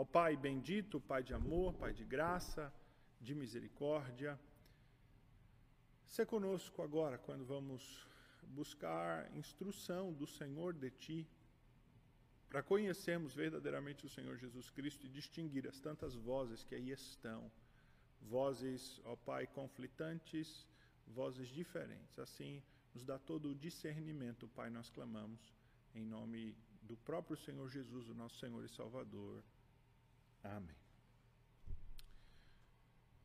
Ó Pai bendito, Pai de amor, Pai de graça, de misericórdia, se conosco agora quando vamos buscar instrução do Senhor de Ti, para conhecermos verdadeiramente o Senhor Jesus Cristo e distinguir as tantas vozes que aí estão, vozes, ó Pai, conflitantes, vozes diferentes. Assim, nos dá todo o discernimento, Pai, nós clamamos, em nome do próprio Senhor Jesus, o nosso Senhor e Salvador. Amém.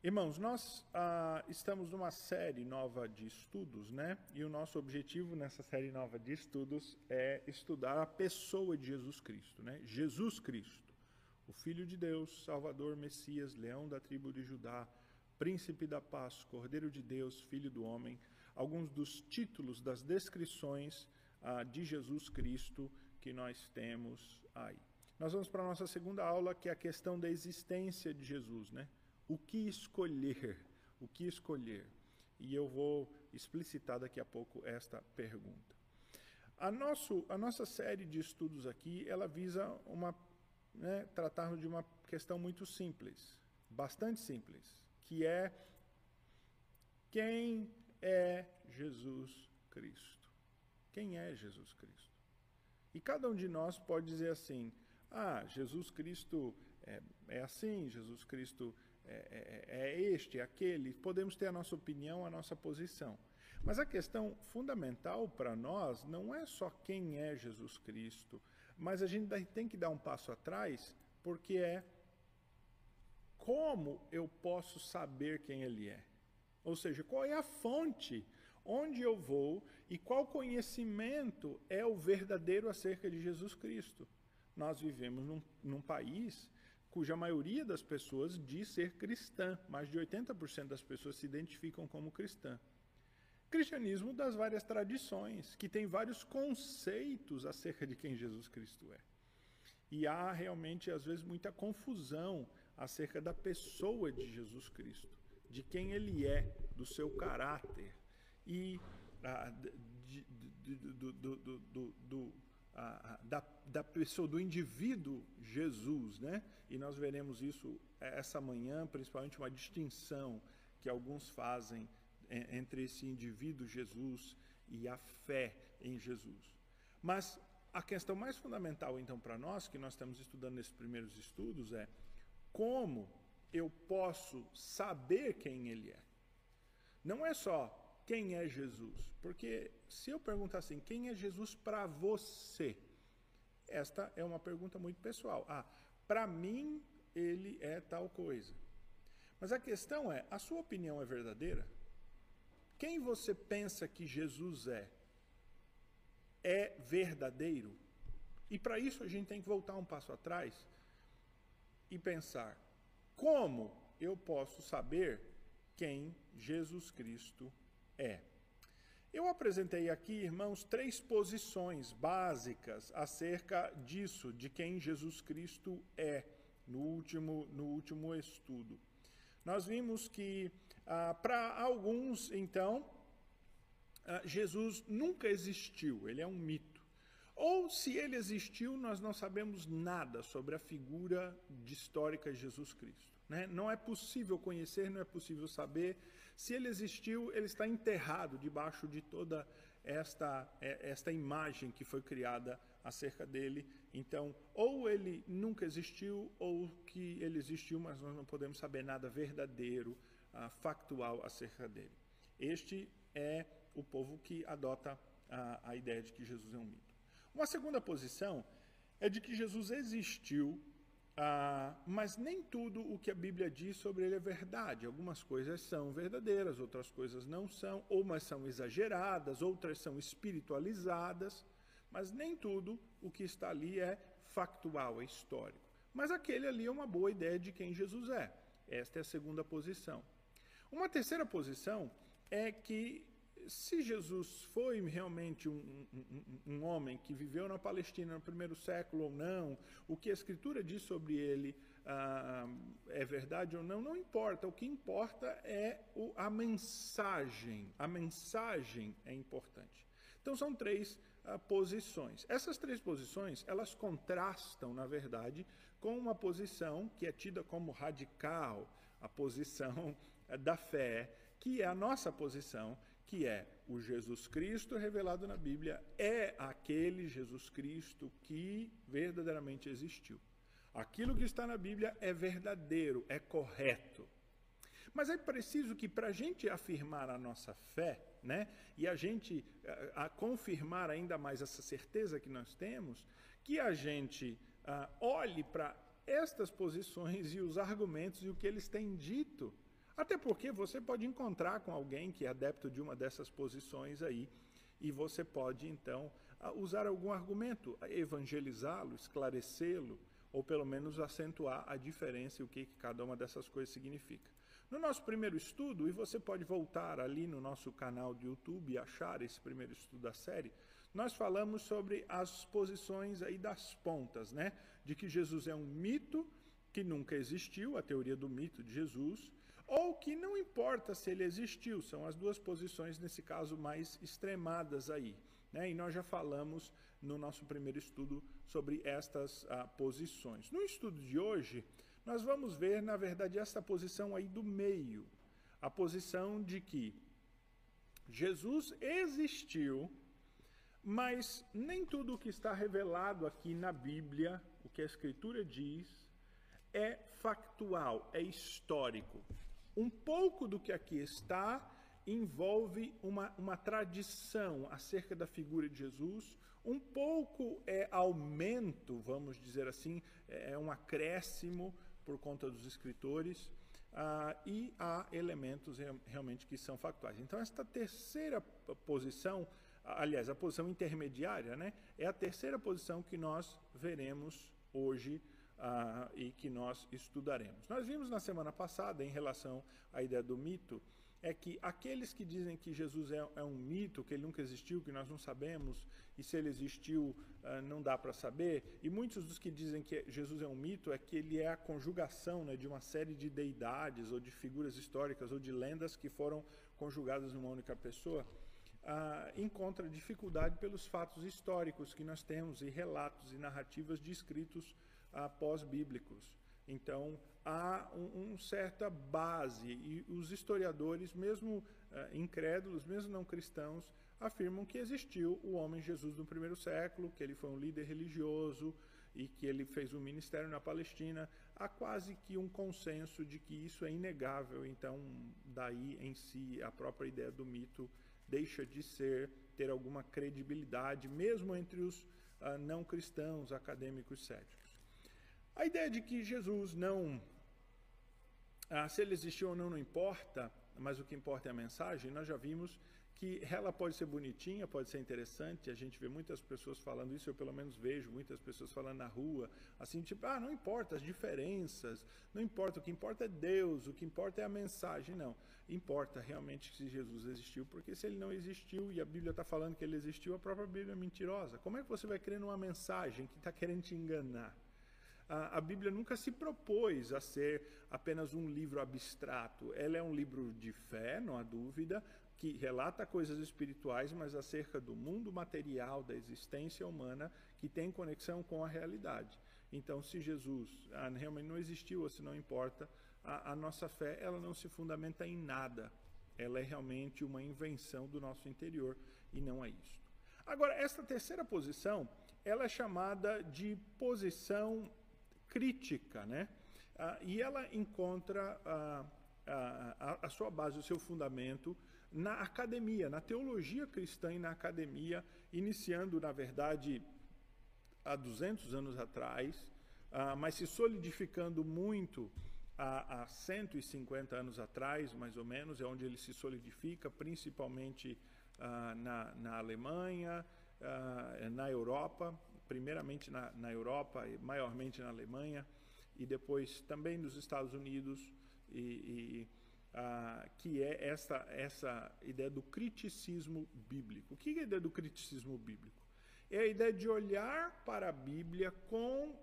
Irmãos, nós ah, estamos numa série nova de estudos, né? E o nosso objetivo nessa série nova de estudos é estudar a pessoa de Jesus Cristo, né? Jesus Cristo, o Filho de Deus, Salvador, Messias, Leão da tribo de Judá, Príncipe da Paz, Cordeiro de Deus, Filho do Homem, alguns dos títulos das descrições ah, de Jesus Cristo que nós temos aí. Nós vamos para a nossa segunda aula, que é a questão da existência de Jesus, né? O que escolher? O que escolher? E eu vou explicitar daqui a pouco esta pergunta. A, nosso, a nossa série de estudos aqui, ela visa uma, né, tratar de uma questão muito simples, bastante simples, que é quem é Jesus Cristo? Quem é Jesus Cristo? E cada um de nós pode dizer assim: ah, Jesus Cristo é, é assim, Jesus Cristo é, é, é este, é aquele. Podemos ter a nossa opinião, a nossa posição. Mas a questão fundamental para nós não é só quem é Jesus Cristo, mas a gente tem que dar um passo atrás, porque é como eu posso saber quem ele é? Ou seja, qual é a fonte, onde eu vou e qual conhecimento é o verdadeiro acerca de Jesus Cristo? Nós vivemos num, num país cuja maioria das pessoas diz ser cristã, mais de 80% das pessoas se identificam como cristã. Cristianismo das várias tradições, que tem vários conceitos acerca de quem Jesus Cristo é. E há realmente, às vezes, muita confusão acerca da pessoa de Jesus Cristo, de quem ele é, do seu caráter e ah, de, de, do, do, do, do da, da pessoa, do indivíduo Jesus, né? E nós veremos isso essa manhã, principalmente uma distinção que alguns fazem entre esse indivíduo Jesus e a fé em Jesus. Mas a questão mais fundamental, então, para nós, que nós estamos estudando nesses primeiros estudos, é como eu posso saber quem ele é. Não é só quem é Jesus? Porque se eu perguntar assim, quem é Jesus para você? Esta é uma pergunta muito pessoal. Ah, para mim ele é tal coisa. Mas a questão é, a sua opinião é verdadeira? Quem você pensa que Jesus é? É verdadeiro? E para isso a gente tem que voltar um passo atrás e pensar: como eu posso saber quem Jesus Cristo é? É. Eu apresentei aqui, irmãos, três posições básicas acerca disso, de quem Jesus Cristo é, no último, no último estudo. Nós vimos que, ah, para alguns, então, ah, Jesus nunca existiu, ele é um mito. Ou, se ele existiu, nós não sabemos nada sobre a figura histórica de Jesus Cristo. Né? Não é possível conhecer, não é possível saber. Se ele existiu, ele está enterrado debaixo de toda esta, é, esta imagem que foi criada acerca dele. Então, ou ele nunca existiu, ou que ele existiu, mas nós não podemos saber nada verdadeiro, uh, factual acerca dele. Este é o povo que adota a, a ideia de que Jesus é um mito. Uma segunda posição é de que Jesus existiu ah, mas nem tudo o que a Bíblia diz sobre ele é verdade. Algumas coisas são verdadeiras, outras coisas não são, ou umas são exageradas, outras são espiritualizadas, mas nem tudo o que está ali é factual, é histórico. Mas aquele ali é uma boa ideia de quem Jesus é. Esta é a segunda posição. Uma terceira posição é que se Jesus foi realmente um, um, um, homem que viveu na Palestina no primeiro século ou não, o que a Escritura diz sobre ele ah, é verdade ou não, não importa. O que importa é o, a mensagem. A mensagem é importante. Então são três ah, posições. Essas três posições elas contrastam, na verdade, com uma posição que é tida como radical, a posição da fé, que é a nossa posição, que é o Jesus Cristo revelado na Bíblia é aquele Jesus Cristo que verdadeiramente existiu. Aquilo que está na Bíblia é verdadeiro, é correto. Mas é preciso que, para a gente afirmar a nossa fé, né, e a gente a, a confirmar ainda mais essa certeza que nós temos, que a gente a, olhe para estas posições e os argumentos e o que eles têm dito. Até porque você pode encontrar com alguém que é adepto de uma dessas posições aí, e você pode, então, usar algum argumento, evangelizá-lo, esclarecê-lo, ou pelo menos acentuar a diferença e o que, cada uma dessas coisas significa. No nosso primeiro estudo, e você pode voltar ali no nosso canal de YouTube e achar esse primeiro estudo da série, nós falamos sobre as posições aí das pontas, né? De que Jesus é um mito que nunca existiu, a teoria do mito de Jesus, ou que não importa se ele existiu, são as duas posições, nesse caso, mais extremadas aí. Né? E nós já falamos no nosso primeiro estudo sobre estas ah, posições. No estudo de hoje, nós vamos ver, na verdade, essa posição aí do meio. A posição de que Jesus existiu, mas nem tudo o que está revelado aqui na Bíblia, o que a Escritura diz, é factual, é histórico. Um pouco do que aqui está envolve uma, uma tradição acerca da figura de Jesus, um pouco é aumento, vamos dizer assim, é um acréscimo por conta dos escritores, uh, e há elementos realmente que são factuais. Então, esta terceira posição, aliás, a posição intermediária, né, é a terceira posição que nós veremos hoje uh, e que nós estudaremos. Nós vimos na semana passada, em relação à ideia do mito, é que aqueles que dizem que Jesus é, é, um mito, que ele nunca existiu, que nós não sabemos, e se ele existiu uh, não dá para saber, e muitos dos que dizem que Jesus é um mito é que ele é a conjugação né, de uma série de deidades, ou de figuras históricas, ou de lendas que foram conjugadas numa única pessoa, uh, encontra dificuldade pelos fatos históricos que nós temos, e relatos e narrativas de escritos uh, pós-bíblicos. Então, há um, um, certa base, e os historiadores, mesmo uh, incrédulos, mesmo não cristãos, afirmam que existiu o homem Jesus no primeiro século, que ele foi um líder religioso e que ele fez um ministério na Palestina. Há quase que um consenso de que isso é inegável, então, daí em si, a própria ideia do mito deixa de ser, ter alguma credibilidade, mesmo entre os uh, não cristãos, acadêmicos céticos. A ideia de que Jesus não. Ah, se ele existiu ou não, não importa, mas o que importa é a mensagem, nós já vimos que ela pode ser bonitinha, pode ser interessante, a gente vê muitas pessoas falando isso, eu pelo menos vejo muitas pessoas falando na rua, assim, tipo, ah, não importa as diferenças, não importa, o que importa é Deus, o que importa é a mensagem, não. Importa realmente se Jesus existiu, porque se ele não existiu e a Bíblia está falando que ele existiu, a própria Bíblia é mentirosa. Como é que você vai crer numa mensagem que está querendo te enganar? A, Bíblia nunca se propôs a ser apenas um livro abstrato. Ela é um livro de fé, não há dúvida, que relata coisas espirituais, mas acerca do mundo material, da existência humana, que tem conexão com a realidade. Então, se Jesus ah, realmente não existiu, ou se não importa, a, a, nossa fé ela não se fundamenta em nada. Ela é realmente uma invenção do nosso interior e não é isso. Agora, essa terceira posição, ela é chamada de posição crítica, né? Ah, e ela encontra ah, a, a, sua base, o seu fundamento na academia, na teologia cristã e na academia, iniciando, na verdade, há 200 anos atrás, ah, mas se solidificando muito há, há 150 anos atrás, mais ou menos, é onde ele se solidifica, principalmente ah, na, na Alemanha, ah, na Europa, primeiramente na, na Europa, e maiormente na Alemanha, e depois também nos Estados Unidos, e, e que é essa, essa ideia do criticismo bíblico. O que é a ideia do criticismo bíblico? É a ideia de olhar para a Bíblia com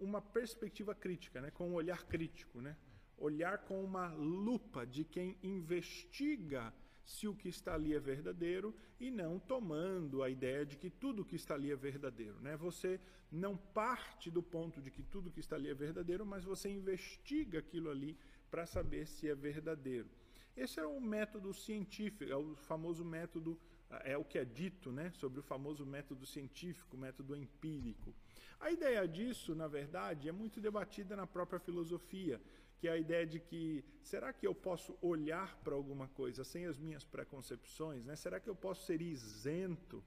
uma perspectiva crítica, né? com um olhar crítico, né? olhar com uma lupa de quem investiga se o que está ali é verdadeiro e não tomando a ideia de que tudo que está ali é verdadeiro. Né? Você não parte do ponto de que tudo que está ali é verdadeiro, mas você investiga aquilo ali para saber se é verdadeiro. Esse é o método científico, é o famoso método, é o que é dito né, sobre o famoso método científico, método empírico. A ideia disso, na verdade, é muito debatida na própria filosofia que é a ideia de que será que eu posso olhar para alguma coisa sem as minhas preconcepções? Né? Será que eu posso ser isento?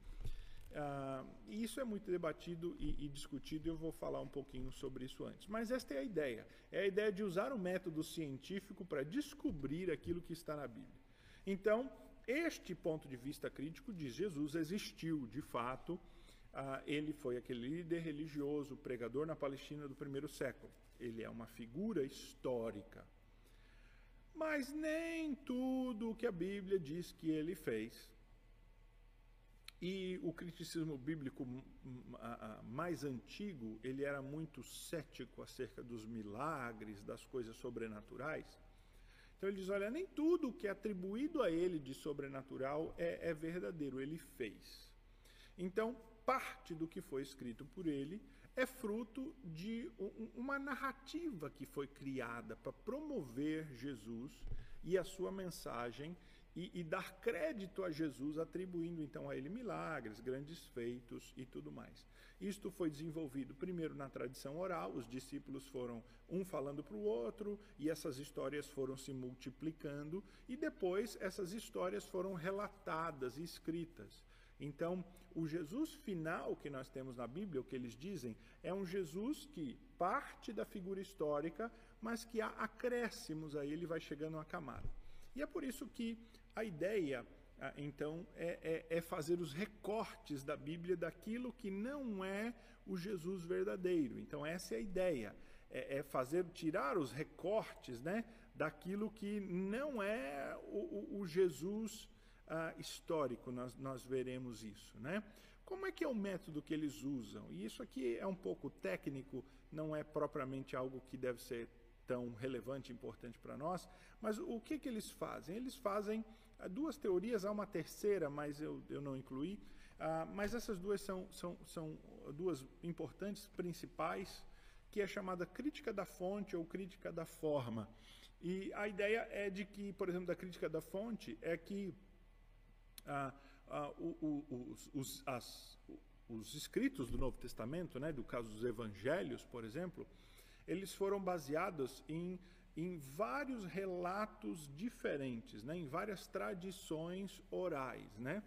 Ah, e isso é muito debatido e, e, discutido, e eu vou falar um pouquinho sobre isso antes. Mas esta é a ideia: é a ideia de usar o método científico para descobrir aquilo que está na Bíblia. Então, este ponto de vista crítico diz: Jesus existiu de fato, ah, ele foi aquele líder religioso, pregador na Palestina do primeiro século ele é uma figura histórica. Mas nem tudo o que a Bíblia diz que ele fez. E o criticismo bíblico mais antigo, ele era muito cético acerca dos milagres, das coisas sobrenaturais. Então ele diz: olha, nem tudo o que é atribuído a ele de sobrenatural é, é verdadeiro, ele fez. Então, parte do que foi escrito por ele é fruto de uma narrativa que foi criada para promover Jesus e a sua mensagem e, e, dar crédito a Jesus, atribuindo então a ele milagres, grandes feitos e tudo mais. Isto foi desenvolvido primeiro na tradição oral, os discípulos foram um falando para o outro e essas histórias foram se multiplicando, e depois essas histórias foram relatadas e escritas. Então, o Jesus final que nós temos na Bíblia, o que eles dizem, é um Jesus que parte da figura histórica, mas que há acréscimos a ele, vai chegando uma camada. E é por isso que a ideia, ah, então, é, é, é fazer os recortes da Bíblia daquilo que não é o Jesus verdadeiro. Então, essa é a ideia. É, é fazer, tirar os recortes né, daquilo que não é o, o, o Jesus ah, histórico nós, nós veremos isso. Né? Como é que é o método que eles usam? E isso aqui é um pouco técnico, não é propriamente algo que deve ser tão relevante importante para nós, mas o que, que eles fazem? Eles fazem ah, duas teorias, há uma terceira, mas eu, eu não incluí, ah, mas essas duas são, são, são duas importantes, principais, que é chamada crítica da fonte ou crítica da forma. E a ideia é de que, por exemplo, da crítica da fonte, é que ah, ah, o, o, os, as, os, escritos do Novo Testamento, né, do caso dos Evangelhos, por exemplo, eles foram baseados em, em vários relatos diferentes, né, em várias tradições orais, né,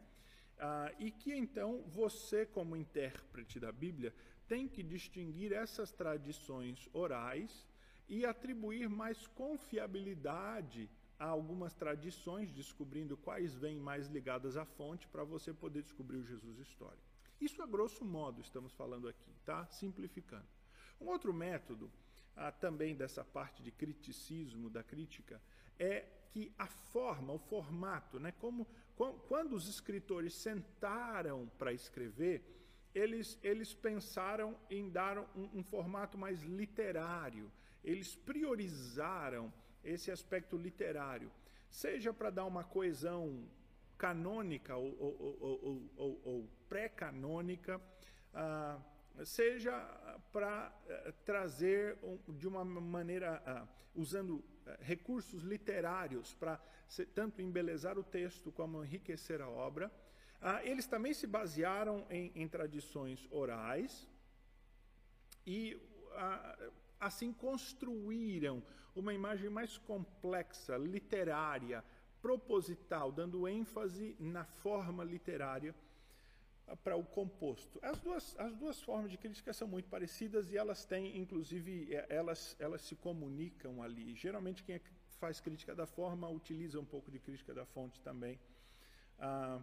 ah, e que então você, como intérprete da Bíblia, tem que distinguir essas tradições orais e atribuir mais confiabilidade há algumas tradições descobrindo quais vêm mais ligadas à fonte para você poder descobrir o Jesus histórico. Isso a grosso modo estamos falando aqui, tá? Simplificando. Um outro método, ah, também dessa parte de criticismo, da crítica, é que a forma, o formato, né? Como, quando os escritores sentaram para escrever, eles, eles pensaram em dar um, um formato mais literário. Eles priorizaram esse aspecto literário, seja para dar uma coesão canônica ou, ou, ou, ou pré-canônica, ah, seja para eh, trazer um, de uma maneira, ah, usando eh, recursos literários para tanto embelezar o texto como enriquecer a obra. Ah, eles também se basearam em, em tradições orais e assim construíram uma imagem mais complexa, literária, proposital, dando ênfase na forma literária ah, para o composto. As duas, as duas formas de crítica são muito parecidas e elas têm, inclusive, é, elas, elas se comunicam ali. Geralmente, quem é faz crítica da forma utiliza um pouco de crítica da fonte também. Ah,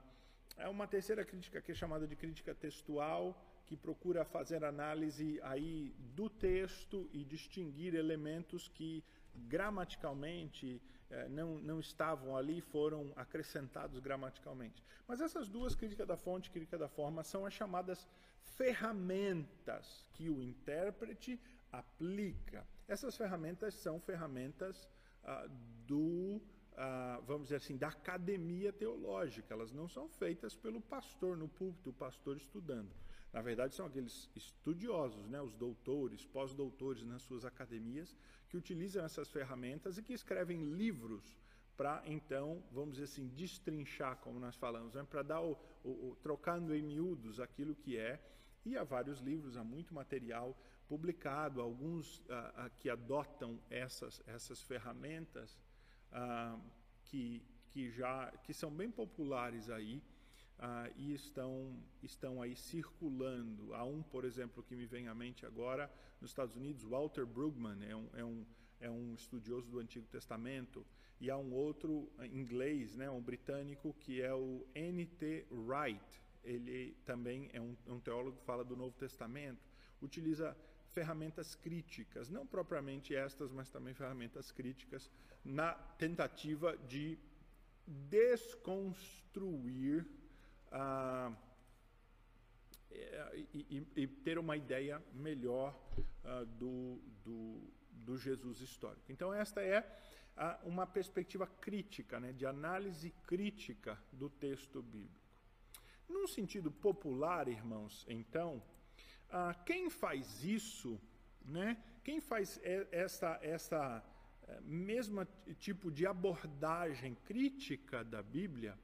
é uma terceira crítica que é chamada de crítica textual, que procura fazer análise aí do texto e distinguir elementos que gramaticalmente eh, não, não estavam ali, foram acrescentados gramaticalmente. Mas essas duas, crítica da fonte e crítica da forma, são as chamadas ferramentas que o intérprete aplica. Essas ferramentas são ferramentas ah, do ah, vamos dizer assim, da academia teológica. Elas não são feitas pelo pastor no púlpito, o pastor estudando. Na verdade, são aqueles estudiosos, né, os doutores, pós-doutores nas suas academias, que utilizam essas ferramentas e que escrevem livros para, então, vamos dizer assim, destrinchar, como nós falamos, né, para dar o, o, o, trocando em miúdos aquilo que é. E há vários livros, há muito material publicado, alguns ah, ah, que adotam essas, essas ferramentas ah, que, que já que são bem populares aí ah, e estão, estão aí circulando. Há um, por exemplo, que me vem à mente agora, nos Estados Unidos, Walter Brueggemann, é um, é um, é um estudioso do Antigo Testamento, e há um outro inglês, né, um britânico, que é o N.T. Wright. Ele também é um, um teólogo que fala do Novo Testamento, utiliza ferramentas críticas, não propriamente estas, mas também ferramentas críticas, na tentativa de desconstruir ah, e, e, e, ter uma ideia melhor ah, do, do, do, Jesus histórico. Então, esta é ah, uma perspectiva crítica, né, de análise crítica do texto bíblico. Num sentido popular, irmãos, então, quem faz isso, né? Quem faz essa, essa eh, mesma tipo de abordagem crítica da Bíblia,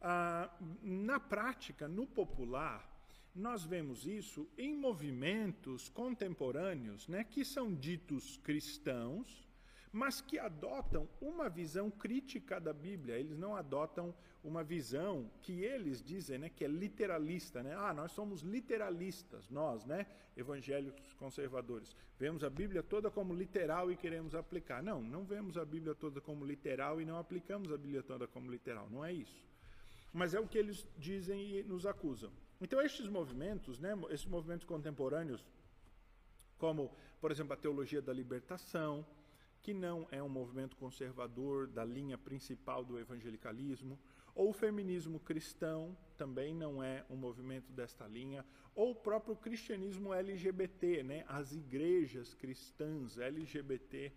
ah, na prática, no popular, nós vemos isso em movimentos contemporâneos, né, que são ditos cristãos, mas que adotam uma visão crítica da Bíblia. Eles não adotam uma visão que eles dizem, né, que é literalista, né? Ah, nós somos literalistas, nós, né, evangélicos conservadores. Vemos a Bíblia toda como literal e queremos aplicar. Não, não vemos a Bíblia toda como literal e não aplicamos a Bíblia toda como literal. Não é isso. Mas é o que eles dizem e nos acusam. Então, estes movimentos, né, esses movimentos contemporâneos, como, por exemplo, a teologia da libertação, que não é um movimento conservador da linha principal do evangelicalismo, ou o feminismo cristão também não é um movimento desta linha, ou o próprio cristianismo LGBT, né? as igrejas cristãs LGBT,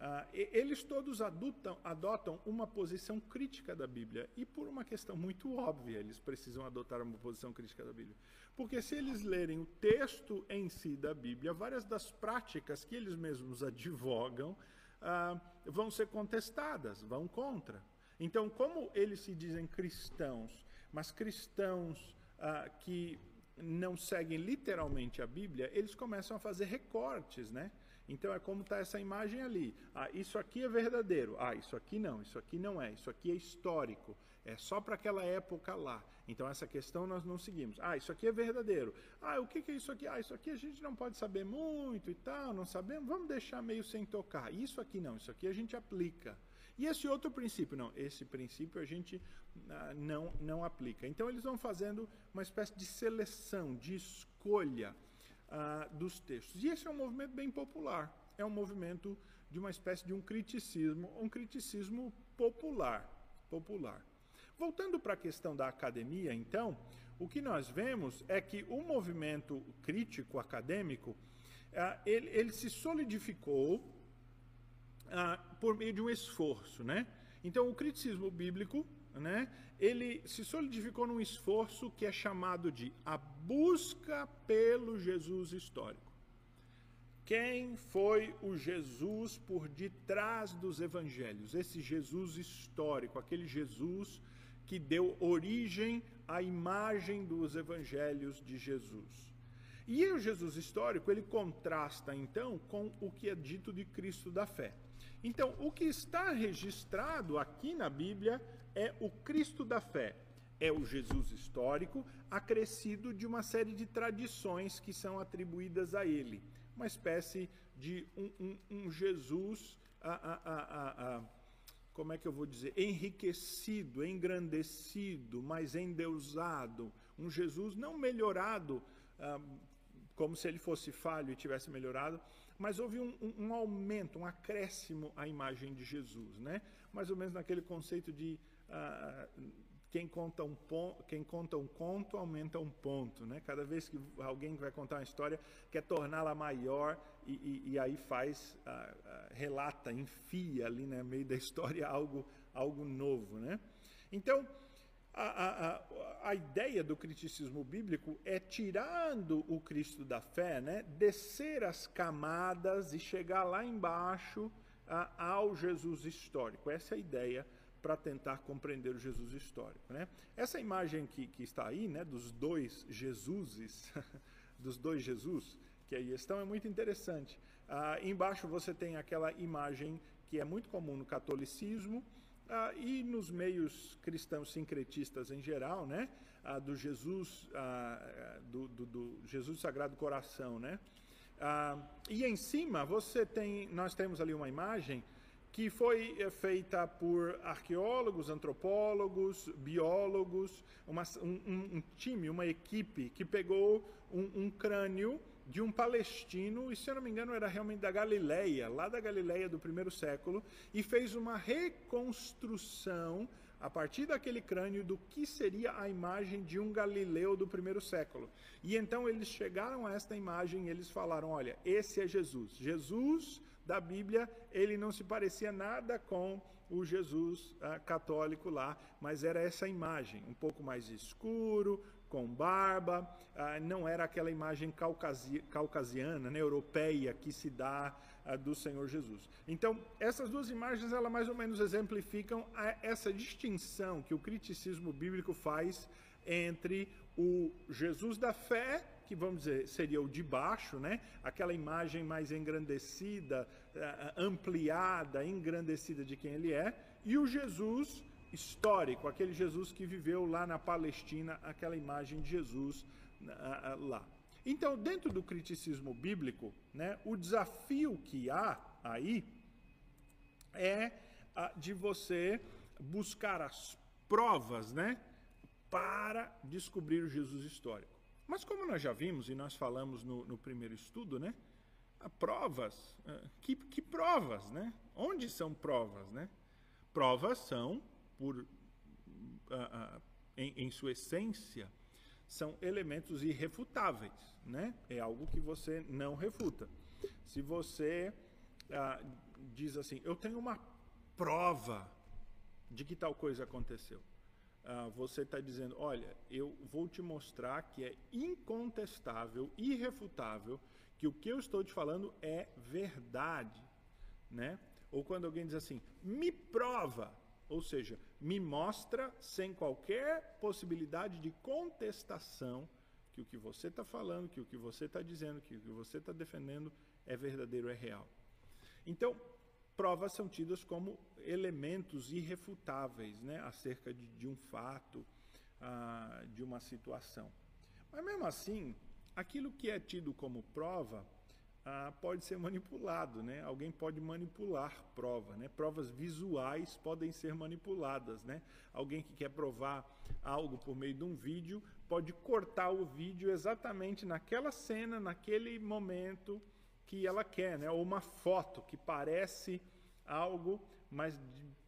uh, eles todos adotam, adotam uma posição crítica da Bíblia, e por uma questão muito óbvia, eles precisam adotar uma posição crítica da Bíblia. Porque se eles lerem o texto em si da Bíblia, várias das práticas que eles mesmos advogam, ah, vão ser contestadas, vão contra. Então, como eles se dizem cristãos, mas cristãos ah, que não seguem literalmente a Bíblia, eles começam a fazer recortes, né? Então é como está essa imagem ali. Ah, isso aqui é verdadeiro. Ah, isso aqui não, isso aqui não é, isso aqui é histórico. É só para aquela época lá. Então essa questão nós não seguimos. Ah, isso aqui é verdadeiro. Ah, o que, que é isso aqui? Ah, isso aqui a gente não pode saber muito e tal, não sabemos. Vamos deixar meio sem tocar. Isso aqui não, isso aqui a gente aplica. E esse outro princípio, não, esse princípio a gente ah, não, não aplica. Então eles vão fazendo uma espécie de seleção, de escolha ah, dos textos. E esse é um movimento bem popular. É um movimento de uma espécie de um criticismo, um criticismo popular, popular. Voltando para a questão da academia, então, o que nós vemos é que o movimento crítico acadêmico ah, ele, ele, se solidificou ah, por meio de um esforço, né? Então, o criticismo bíblico, né? Ele se solidificou num esforço que é chamado de a busca pelo Jesus histórico. Quem foi o Jesus por detrás dos evangelhos? Esse Jesus histórico, aquele Jesus que deu origem à imagem dos evangelhos de Jesus. E o Jesus histórico, ele contrasta então com o que é dito de Cristo da fé. Então, o que está registrado aqui na Bíblia é o Cristo da fé, é o Jesus histórico, acrescido de uma série de tradições que são atribuídas a ele. Uma espécie de um, um, um Jesus. Como é que eu vou dizer, enriquecido, engrandecido, mas endeusado. Um Jesus não melhorado, ah, como se ele fosse falho e tivesse melhorado, mas houve um, um, um, aumento, um acréscimo à imagem de Jesus, né? mais ou menos naquele conceito de quem conta um, ponto, quem conta um conto aumenta um ponto. Né? Cada vez que alguém vai contar uma história, quer torná-la maior e, e, e, aí faz, ah, ah, relata, enfia ali no né, meio da história algo, algo novo. Né? Então, a, a, a, ideia do criticismo bíblico é tirando o Cristo da fé, né, descer as camadas e chegar lá embaixo ao Jesus histórico. Essa é a ideia para tentar compreender o Jesus histórico. Né? Essa imagem que, que está aí, né, dos dois Jesuses, dos dois Jesus que aí estão, é muito interessante. Ah, embaixo você tem aquela imagem que é muito comum no catolicismo ah, e nos meios cristãos sincretistas em geral, né, ah, do Jesus, ah, do, do, do, Jesus Sagrado Coração, né. Ah, e em cima você tem, nós temos ali uma imagem que foi eh, feita por arqueólogos, antropólogos, biólogos, uma, um, um, time, uma equipe que pegou um, um, crânio de um palestino, e se eu não me engano era realmente da Galileia, lá da Galileia do primeiro século, e fez uma reconstrução a partir daquele crânio do que seria a imagem de um galileu do primeiro século. E então eles chegaram a esta imagem e eles falaram: olha, esse é Jesus. Jesus da Bíblia, ele não se parecia nada com o Jesus ah, católico lá, mas era essa imagem, um pouco mais escuro, com barba, ah, não era aquela imagem caucasi caucasiana, né, europeia, que se dá ah, do Senhor Jesus. Então, essas duas imagens, ela mais ou menos exemplificam a, essa distinção que o criticismo bíblico faz entre o Jesus da fé que vamos dizer seria o de baixo, né? Aquela imagem mais engrandecida, eh, ampliada, engrandecida de quem ele é, e o Jesus histórico, aquele Jesus que viveu lá na Palestina, aquela imagem de Jesus lá. Então, dentro do criticismo bíblico, né, o desafio que há aí é de você buscar as provas, né, para descobrir o Jesus histórico. Mas como nós já vimos e nós falamos no, no primeiro estudo, né? Provas, eh, que, que, provas, né? Onde são provas, né? Provas são, por, uh, uh, em, em sua essência, são elementos irrefutáveis, né? É algo que você não refuta. Se você uh, diz assim, eu tenho uma prova de que tal coisa aconteceu, ah, você está dizendo, olha, eu vou te mostrar que é incontestável, irrefutável, que o que eu estou te falando é verdade, né? Ou quando alguém diz assim, me prova, ou seja, me mostra sem qualquer possibilidade de contestação que o que você está falando, que o que você está dizendo, que o que você está defendendo é verdadeiro, é real. Então, provas são tidas como elementos irrefutáveis né, acerca de, de um fato, ah, de uma situação. Mas mesmo assim, aquilo que é tido como prova ah, pode ser manipulado, né? Alguém pode manipular prova, né? Provas visuais podem ser manipuladas, né? Alguém que quer provar algo por meio de um vídeo pode cortar o vídeo exatamente naquela cena, naquele momento que ela quer, né? Ou uma foto que parece algo, mas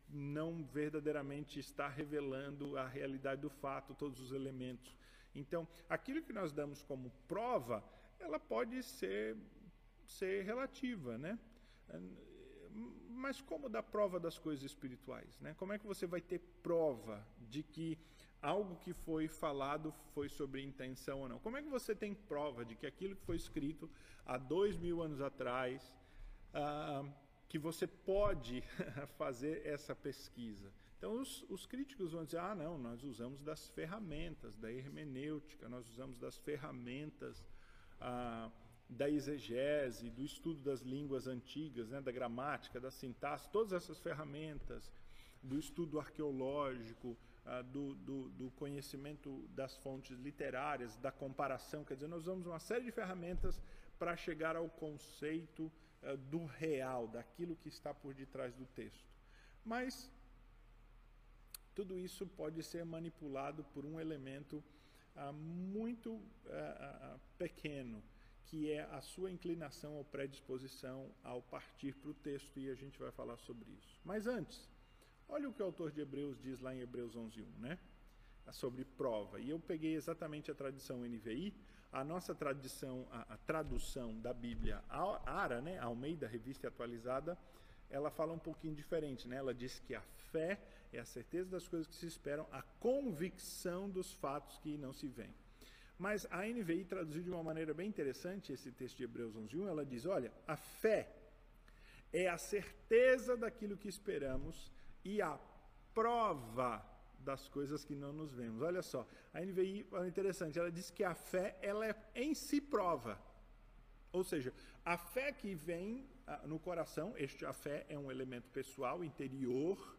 não verdadeiramente está revelando a realidade do fato, todos os elementos. Então, aquilo que nós damos como prova, ela pode ser, ser relativa, né? Mas como dar prova das coisas espirituais? Né? Como é que você vai ter prova de que algo que foi falado foi sobre intenção ou não? Como é que você tem prova de que aquilo que foi escrito há dois mil anos atrás ah, que você pode fazer essa pesquisa. Então, os, os, críticos vão dizer: ah, não, nós usamos das ferramentas da hermenêutica, nós usamos das ferramentas ah, da exegese, do estudo das línguas antigas, né, da gramática, da sintaxe, todas essas ferramentas, do estudo arqueológico, ah, do, do, do, conhecimento das fontes literárias, da comparação. Quer dizer, nós usamos uma série de ferramentas para chegar ao conceito eh, do real, daquilo que está por detrás do texto. Mas tudo isso pode ser manipulado por um elemento ah, muito pequeno, que é a sua inclinação ou predisposição ao partir para o texto, e a gente vai falar sobre isso. Mas antes, olha o que o autor de Hebreus diz lá em Hebreus 11.1, né? sobre prova. E eu peguei exatamente a tradição NVI, a nossa tradição, a, a tradução da Bíblia ARA, né, Almeida, Revista Atualizada, ela fala um pouquinho diferente, né? Ela diz que a fé é a certeza das coisas que se esperam, a convicção dos fatos que não se veem. Mas a NVI traduziu de uma maneira bem interessante esse texto de Hebreus 11:1. Ela diz: olha, a fé é a certeza daquilo que esperamos e a prova das coisas que não nos vemos. Olha só, a NVI é interessante. Ela diz que a fé ela é em si prova. Ou seja, a fé que vem ah, no coração, este a fé é um elemento pessoal, interior,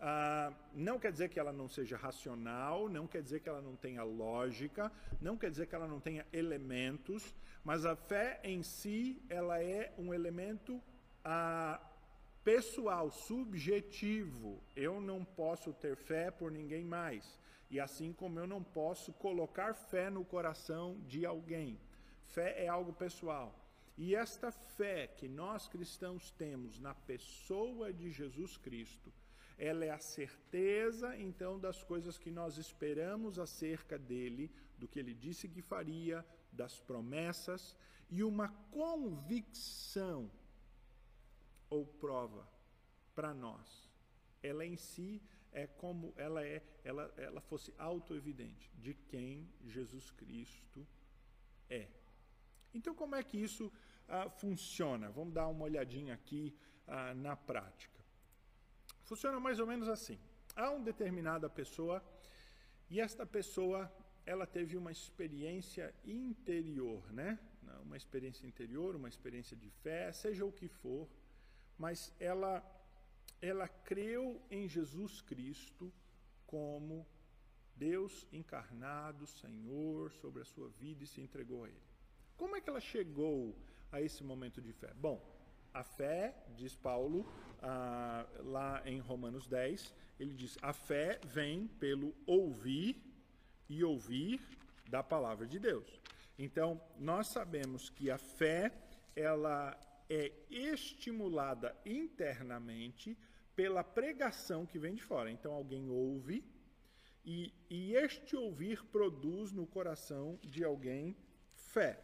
ah, não quer dizer que ela não seja racional, não quer dizer que ela não tenha lógica, não quer dizer que ela não tenha elementos, mas a fé em si ela é um elemento ah, pessoal, subjetivo. Eu não posso ter fé por ninguém mais. E assim como eu não posso colocar fé no coração de alguém. Fé é algo pessoal. E esta fé que nós cristãos temos na pessoa de Jesus Cristo, ela é a certeza, então, das coisas que nós esperamos acerca dele, do que ele disse que faria, das promessas, e uma convicção ou prova para nós. Ela em si é como ela é, ela, ela fosse autoevidente de quem Jesus Cristo é. Então, como é que isso ah, funciona? Vamos dar uma olhadinha aqui ah, na prática. Funciona mais ou menos assim. Há uma determinada pessoa e esta pessoa ela teve uma experiência interior, né? Uma experiência interior, uma experiência de fé, seja o que for, mas ela ela creu em Jesus Cristo como Deus encarnado, Senhor, sobre a sua vida e se entregou a Ele. Como é que ela chegou a esse momento de fé? Bom, a fé, diz Paulo, ah, lá em Romanos 10, ele diz: a fé vem pelo ouvir e ouvir da palavra de Deus. Então, nós sabemos que a fé, ela é estimulada internamente pela pregação que vem de fora. Então, alguém ouve e, e este ouvir produz no coração de alguém fé.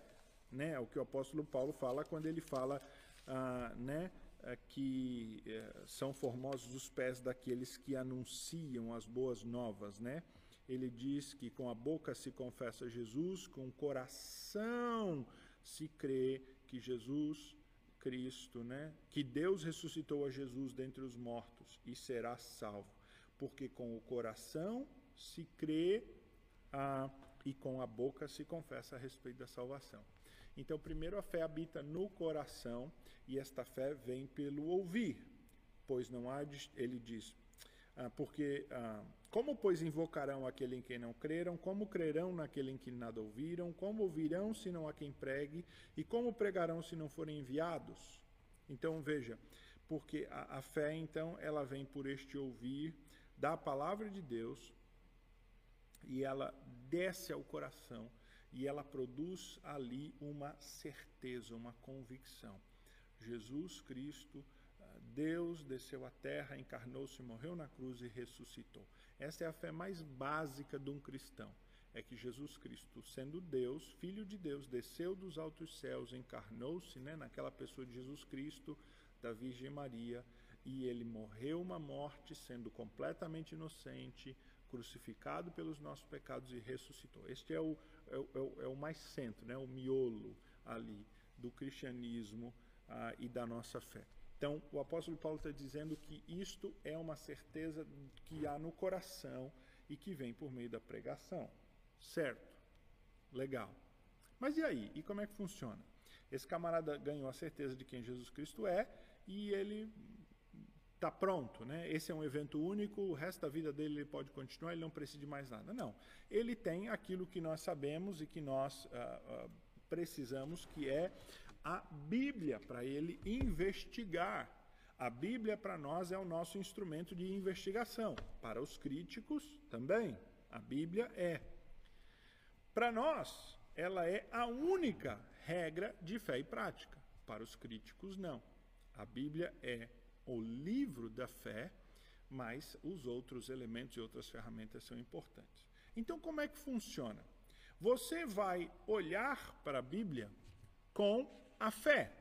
Né? É o que o apóstolo Paulo fala quando ele fala ah, né, ah, que eh, são formosos os pés daqueles que anunciam as boas novas, né? Ele diz que com a boca se confessa Jesus, com o coração se crê que Jesus Cristo, né? Que Deus ressuscitou a Jesus dentre os mortos e será salvo, porque com o coração se crê ah, e com a boca se confessa a respeito da salvação. Então, primeiro a fé habita no coração e esta fé vem pelo ouvir, pois não há, ele diz, porque ah, como pois invocarão aquele em quem não creram, como crerão naquele em que nada ouviram, como ouvirão se não há quem pregue, e como pregarão se não forem enviados? Então veja, porque a, a fé então ela vem por este ouvir da palavra de Deus e ela desce ao coração e ela produz ali uma certeza, uma convicção. Jesus Cristo, ah, Deus desceu à terra, encarnou-se, morreu na cruz e ressuscitou. Essa é a fé mais básica de um cristão. É que Jesus Cristo, sendo Deus, Filho de Deus, desceu dos altos céus, encarnou-se né, naquela pessoa de Jesus Cristo, da Virgem Maria, e ele morreu uma morte sendo completamente inocente, crucificado pelos nossos pecados e ressuscitou. Este é o, é o, é o mais centro, né, o miolo ali do cristianismo ah, e da nossa fé. Então, o apóstolo Paulo está dizendo que isto é uma certeza que há no coração e que vem por meio da pregação. Certo? Legal. Mas e aí? E como é que funciona? Esse camarada ganhou a certeza de quem Jesus Cristo é e ele está pronto, né? Esse é um evento único, o resto da vida dele ele pode continuar, ele não precisa de mais nada. Não. Ele tem aquilo que nós sabemos e que nós uh, uh, precisamos, que é a Bíblia para ele investigar. A Bíblia para nós é o nosso instrumento de investigação. Para os críticos também. A Bíblia é. Para nós, ela é a única regra de fé e prática. Para os críticos, não. A Bíblia é o livro da fé, mas os outros elementos e outras ferramentas são importantes. Então, como é que funciona? Você vai olhar para a Bíblia com a fé.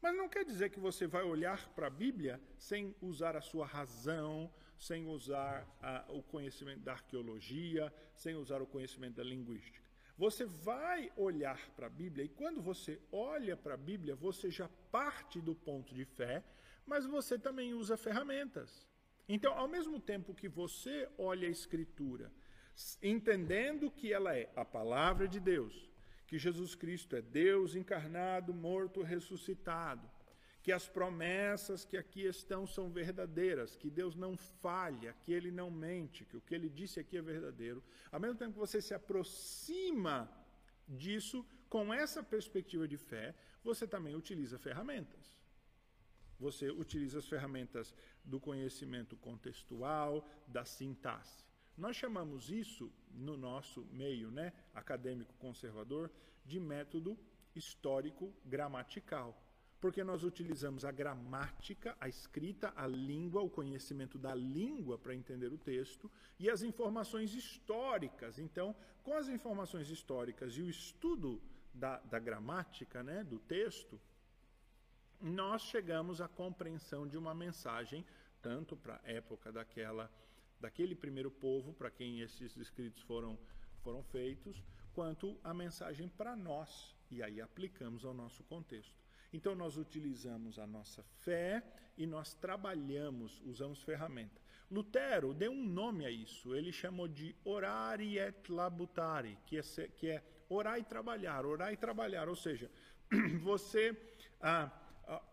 Mas não quer dizer que você vai olhar para a Bíblia sem usar a sua razão, sem usar a, o conhecimento da arqueologia, sem usar o conhecimento da linguística. Você vai olhar para a Bíblia e quando você olha para a Bíblia, você já parte do ponto de fé, mas você também usa ferramentas. Então, ao mesmo tempo que você olha a Escritura entendendo que ela é a palavra de Deus, que Jesus Cristo é Deus encarnado, morto, ressuscitado, que as promessas que aqui estão são verdadeiras, que Deus não falha, que ele não mente, que o que ele disse aqui é verdadeiro. Ao mesmo tempo que você se aproxima disso, com essa perspectiva de fé, você também utiliza ferramentas. Você utiliza as ferramentas do conhecimento contextual, da sintaxe. Nós chamamos isso, no nosso meio né, acadêmico conservador, de método histórico gramatical. Porque nós utilizamos a gramática, a escrita, a língua, o conhecimento da língua para entender o texto e as informações históricas. Então, com as informações históricas e o estudo da, da gramática, né, do texto, nós chegamos à compreensão de uma mensagem, tanto para a época daquela daquele primeiro povo para quem esses escritos foram, foram feitos, quanto a mensagem para nós, e aí aplicamos ao nosso contexto. Então nós utilizamos a nossa fé e nós trabalhamos, usamos ferramenta. Lutero deu um nome a isso, ele chamou de orari et labutari, que é, que é orar e trabalhar, orar e trabalhar, ou seja, você ah,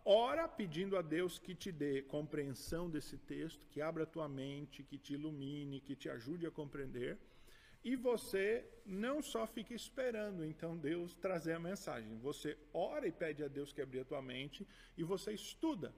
ora pedindo a Deus que te dê compreensão desse texto, que abra a tua mente, que te ilumine, que te ajude a compreender. E você não só fica esperando, então, Deus trazer a mensagem. Você ora e pede a Deus que abra a tua mente e você estuda.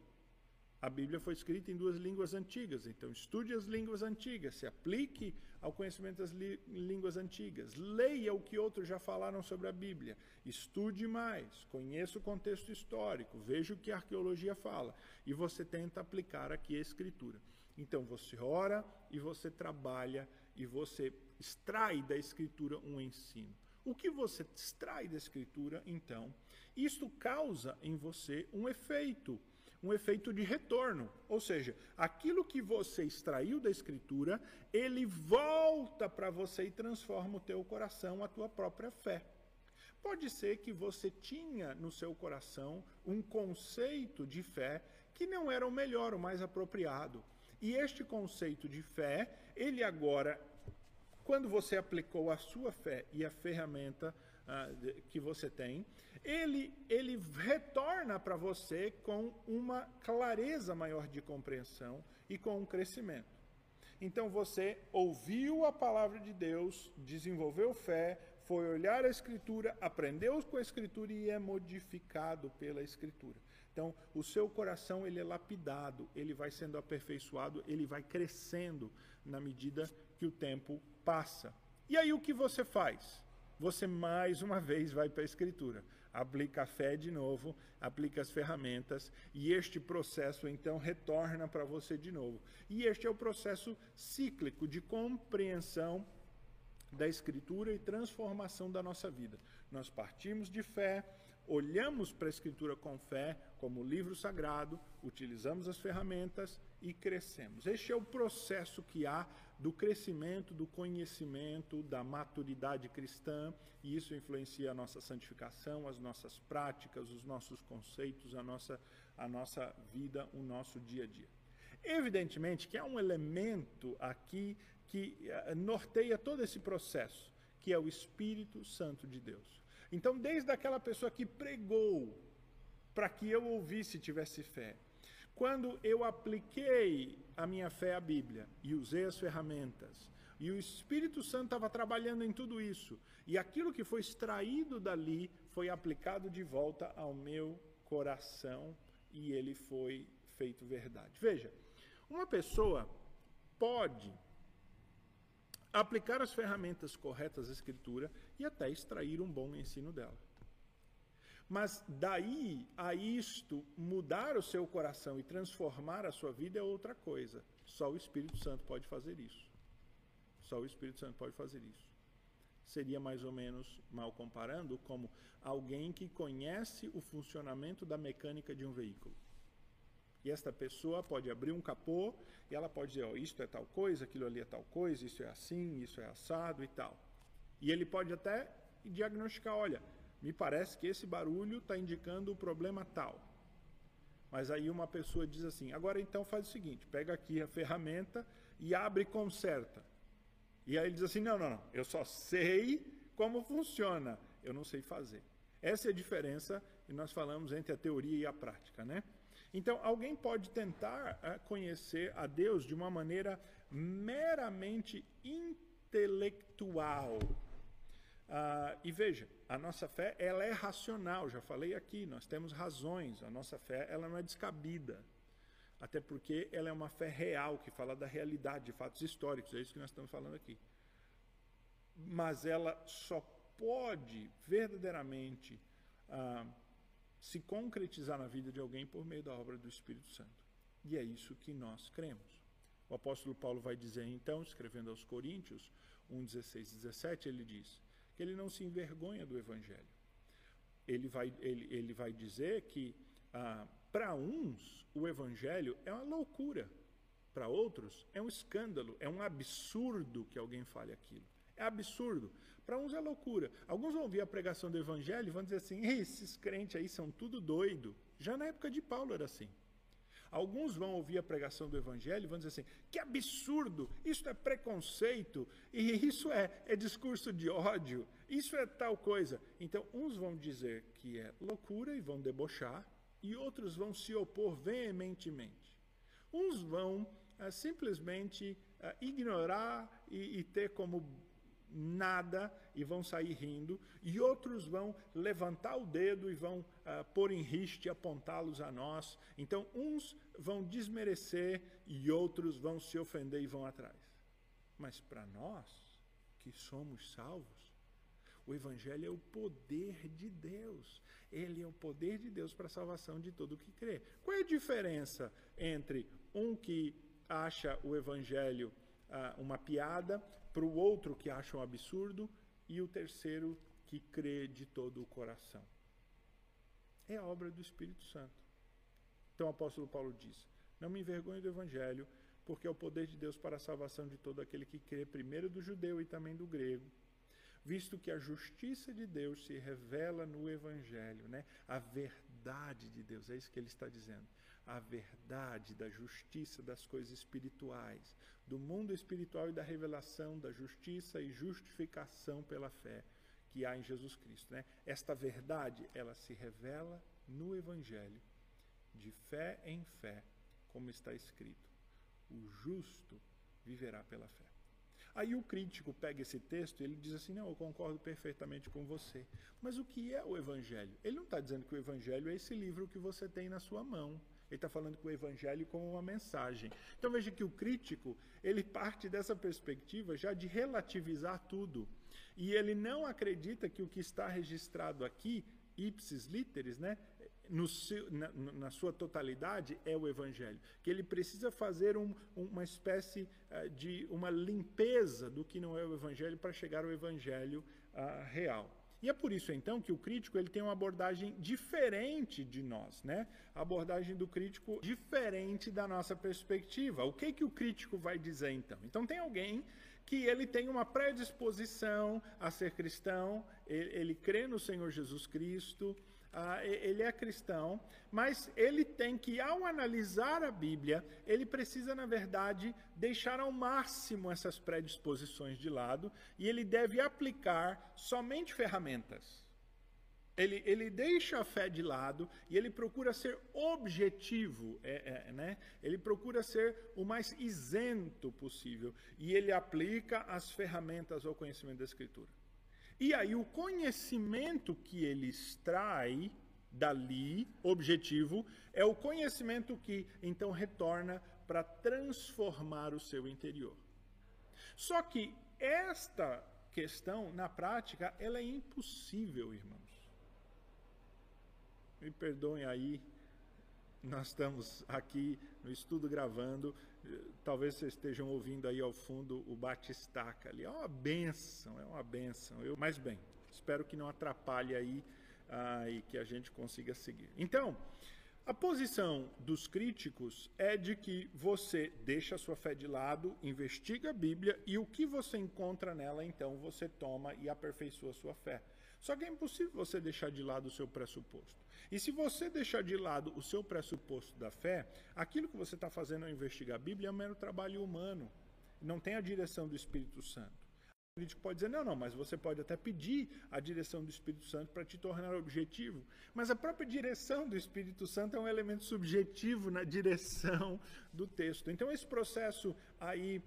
A Bíblia foi escrita em duas línguas antigas, então estude as línguas antigas, se aplique ao conhecimento das línguas antigas, leia o que outros já falaram sobre a Bíblia, estude mais, conheça o contexto histórico, veja o que a arqueologia fala e você tenta aplicar aqui a Escritura. Então você ora e você trabalha e você extrai da Escritura um ensino. O que você extrai da Escritura, então, isto causa em você um efeito um efeito de retorno. Ou seja, aquilo que você extraiu da escritura, ele volta para você e transforma o teu coração, a tua própria fé. Pode ser que você tinha no seu coração um conceito de fé que não era o melhor, o mais apropriado. E este conceito de fé, ele agora, quando você aplicou a sua fé e a ferramenta uh, que você tem, ele, ele retorna para você com uma clareza maior de compreensão e com um crescimento. Então você ouviu a palavra de Deus, desenvolveu fé, foi olhar a Escritura, aprendeu com a Escritura e é modificado pela Escritura. Então, o seu coração ele é lapidado, ele vai sendo aperfeiçoado, ele vai crescendo na medida que o tempo passa. E aí o que você faz? Você mais uma vez vai para a Escritura aplica a fé de novo, aplica as ferramentas e este processo então retorna para você de novo. E este é o processo cíclico de compreensão da Escritura e transformação da nossa vida. Nós partimos de fé, olhamos para a Escritura com fé, como livro sagrado, utilizamos as ferramentas e crescemos. Este é o processo que há do crescimento, do conhecimento, da maturidade cristã, e isso influencia a nossa santificação, as nossas práticas, os nossos conceitos, a nossa, a nossa vida, o nosso dia a dia. Evidentemente que há um elemento aqui que eh, norteia todo esse processo, que é o Espírito Santo de Deus. Então, desde aquela pessoa que pregou para que eu ouvisse e tivesse fé, quando eu apliquei a minha fé à Bíblia e usei as ferramentas, e o Espírito Santo estava trabalhando em tudo isso, e aquilo que foi extraído dali foi aplicado de volta ao meu coração e ele foi feito verdade. Veja, uma pessoa pode aplicar as ferramentas corretas à Escritura e até extrair um bom ensino dela. Mas daí a isto mudar o seu coração e transformar a sua vida é outra coisa. Só o Espírito Santo pode fazer isso. Só o Espírito Santo pode fazer isso. Seria mais ou menos, mal comparando, como alguém que conhece o funcionamento da mecânica de um veículo. E esta pessoa pode abrir um capô e ela pode dizer, oh, isto é tal coisa, aquilo ali é tal coisa, isso é assim, isso é assado e tal. E ele pode até diagnosticar, olha, me parece que esse barulho está indicando o problema tal. Mas aí uma pessoa diz assim, agora então faz o seguinte, pega aqui a ferramenta e abre e conserta. E aí ele diz assim, não, não, não, eu só sei como funciona, eu não sei fazer. Essa é a diferença que nós falamos entre a teoria e a prática, né? Então, alguém pode tentar uh, conhecer a Deus de uma maneira meramente intelectual. Uh, e veja, a nossa fé ela é racional, já falei aqui, nós temos razões, a nossa fé ela não é descabida. Até porque ela é uma fé real, que fala da realidade, de fatos históricos, é isso que nós estamos falando aqui. Mas ela só pode verdadeiramente uh, se concretizar na vida de alguém por meio da obra do Espírito Santo. E é isso que nós cremos. O apóstolo Paulo vai dizer então, escrevendo aos Coríntios 1, 16 e 17, ele diz que ele não se envergonha do Evangelho. Ele vai, ele, ele vai dizer que ah, para uns o Evangelho é uma loucura, para outros é um escândalo, é um absurdo que alguém fale aquilo. É absurdo. Para uns é loucura. Alguns vão ouvir a pregação do Evangelho e vão dizer assim: esses crentes aí são tudo doido. Já na época de Paulo era assim. Alguns vão ouvir a pregação do Evangelho e vão dizer assim: que absurdo, isso é preconceito, e isso é, é discurso de ódio, isso é tal coisa. Então, uns vão dizer que é loucura e vão debochar, e outros vão se opor veementemente. Uns vão ah, simplesmente ah, ignorar e, e ter como nada e vão sair rindo, e outros vão levantar o dedo e vão uh, pôr em riste apontá-los a nós. Então, uns vão desmerecer e outros vão se ofender e vão atrás. Mas para nós, que somos salvos, o Evangelho é o poder de Deus. Ele é o poder de Deus para a salvação de todo o que crê. Qual é a diferença entre um que acha o Evangelho uh, uma piada para o outro que acha um absurdo e o terceiro que crê de todo o coração. É a obra do Espírito Santo. Então o apóstolo Paulo diz: Não me envergonhe do evangelho, porque é o poder de Deus para a salvação de todo aquele que crê, primeiro do judeu e também do grego visto que a justiça de Deus se revela no Evangelho, né? a verdade de Deus, é isso que ele está dizendo a verdade da justiça das coisas espirituais, do mundo espiritual e da revelação da justiça e justificação pela fé que há em Jesus Cristo. Né? Esta verdade, ela se revela no Evangelho, de fé em fé, como está escrito. O justo viverá pela fé. Aí o crítico pega esse texto e ele diz assim: Não, eu concordo perfeitamente com você. Mas o que é o Evangelho? Ele não está dizendo que o Evangelho é esse livro que você tem na sua mão. Ele está falando que o evangelho como uma mensagem. Então veja que o crítico, ele parte dessa perspectiva já de relativizar tudo. E ele não acredita que o que está registrado aqui, ipsis literis, né, seu, na, na, sua totalidade, é o Evangelho. Que ele precisa fazer um, uma espécie uh, de uma limpeza do que não é o Evangelho para chegar ao Evangelho uh, real. E é por isso então que o crítico ele tem uma abordagem diferente de nós, né? A abordagem do crítico diferente da nossa perspectiva. O que que o crítico vai dizer então? Então tem alguém que ele tem uma predisposição a ser cristão, ele, ele crê no Senhor Jesus Cristo, ah, ele é cristão, mas ele tem que, ao analisar a Bíblia, ele precisa, na verdade, deixar ao máximo essas predisposições de lado e ele deve aplicar somente ferramentas. Ele, ele deixa a fé de lado e ele procura ser objetivo, é, é, né? ele procura ser o mais isento possível e ele aplica as ferramentas ao conhecimento da Escritura. E aí o conhecimento que ele extrai dali, objetivo, é o conhecimento que então retorna para transformar o seu interior. Só que esta questão, na prática, ela é impossível, irmãos. me perdoem aí, nós estamos aqui no estudo gravando, talvez vocês estejam ouvindo aí ao fundo o batistaca ali, é uma benção, é uma benção, eu, mas bem, espero que não atrapalhe aí ah, e que a gente consiga seguir. Então, a posição dos críticos é de que você deixa a sua fé de lado, investiga a Bíblia e o que você encontra nela, então você toma e aperfeiçoa a sua fé. Só que é impossível você deixar de lado o seu pressuposto. E se você deixar de lado o seu pressuposto da fé, aquilo que você está fazendo ao investigar a Bíblia é um mero trabalho humano. Não tem a direção do Espírito Santo crítico pode dizer, não, não, mas você pode até pedir a direção do Espírito Santo para te tornar objetivo. Mas a própria direção do Espírito Santo é um elemento subjetivo na direção do texto. Então, esse processo aí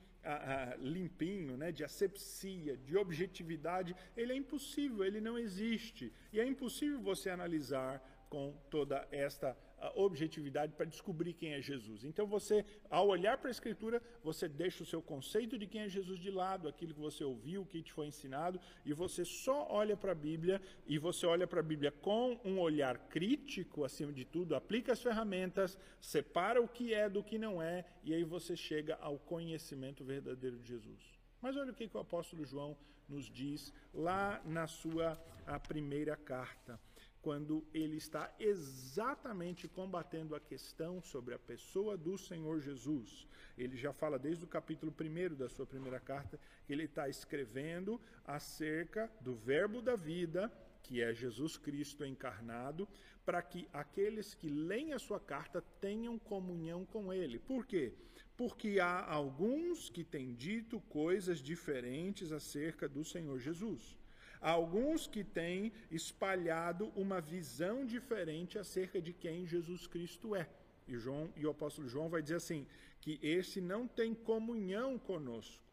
limpinho, né, de asepsia, de objetividade, ele é impossível, ele não existe. E é impossível você analisar com toda esta objetividade para descobrir quem é Jesus. Então você, ao olhar para a Escritura, você deixa o seu conceito de quem é Jesus de lado, aquilo que você ouviu, o que te foi ensinado, e você só olha para a Bíblia e você olha para a Bíblia com um olhar crítico, acima de tudo, aplica as ferramentas, separa o que é do que não é, e aí você chega ao conhecimento verdadeiro de Jesus. Mas olha o que, que o apóstolo João nos diz lá na sua primeira carta quando ele está exatamente combatendo a questão sobre a pessoa do Senhor Jesus. Ele já fala desde o capítulo 1 da sua primeira carta que ele está escrevendo acerca do Verbo da vida, que é Jesus Cristo encarnado, para que aqueles que leem a sua carta tenham comunhão com ele. Por quê? Porque há alguns que têm dito coisas diferentes acerca do Senhor Jesus. Alguns que têm espalhado uma visão diferente acerca de quem Jesus Cristo é. E, João, e o apóstolo João vai dizer assim: que esse não tem comunhão conosco,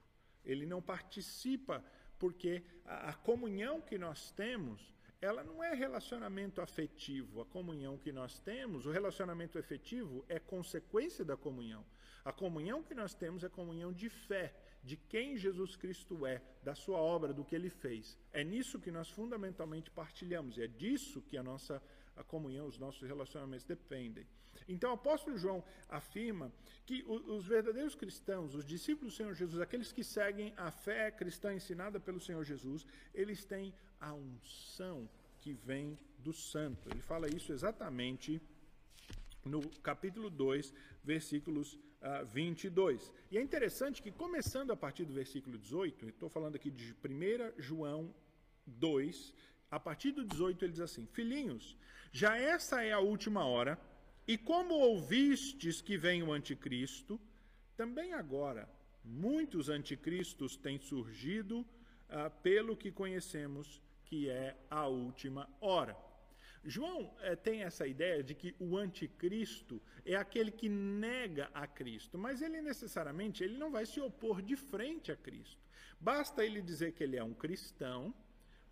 ele não participa, porque a, a comunhão que nós temos ela não é relacionamento afetivo. A comunhão que nós temos, o relacionamento efetivo é consequência da comunhão. A comunhão que nós temos é comunhão de fé de quem Jesus Cristo é, da sua obra, do que ele fez. É nisso que nós fundamentalmente partilhamos, e é disso que a nossa a comunhão, os nossos relacionamentos dependem. Então, o apóstolo João afirma que os verdadeiros cristãos, os discípulos do Senhor Jesus, aqueles que seguem a fé cristã ensinada pelo Senhor Jesus, eles têm a unção que vem do santo. Ele fala isso exatamente no capítulo 2, versículos 22. Ah, e é interessante que, começando a partir do versículo 18, estou falando aqui de 1 João 2, a partir do 18 ele diz assim: Filhinhos, já essa é a última hora, e como ouvistes que vem o anticristo, também agora muitos anticristos têm surgido uh, pelo que conhecemos que é a última hora. João é, tem essa ideia de que o anticristo é aquele que nega a Cristo, mas ele necessariamente ele não vai se opor de frente a Cristo. Basta ele dizer que ele é um cristão,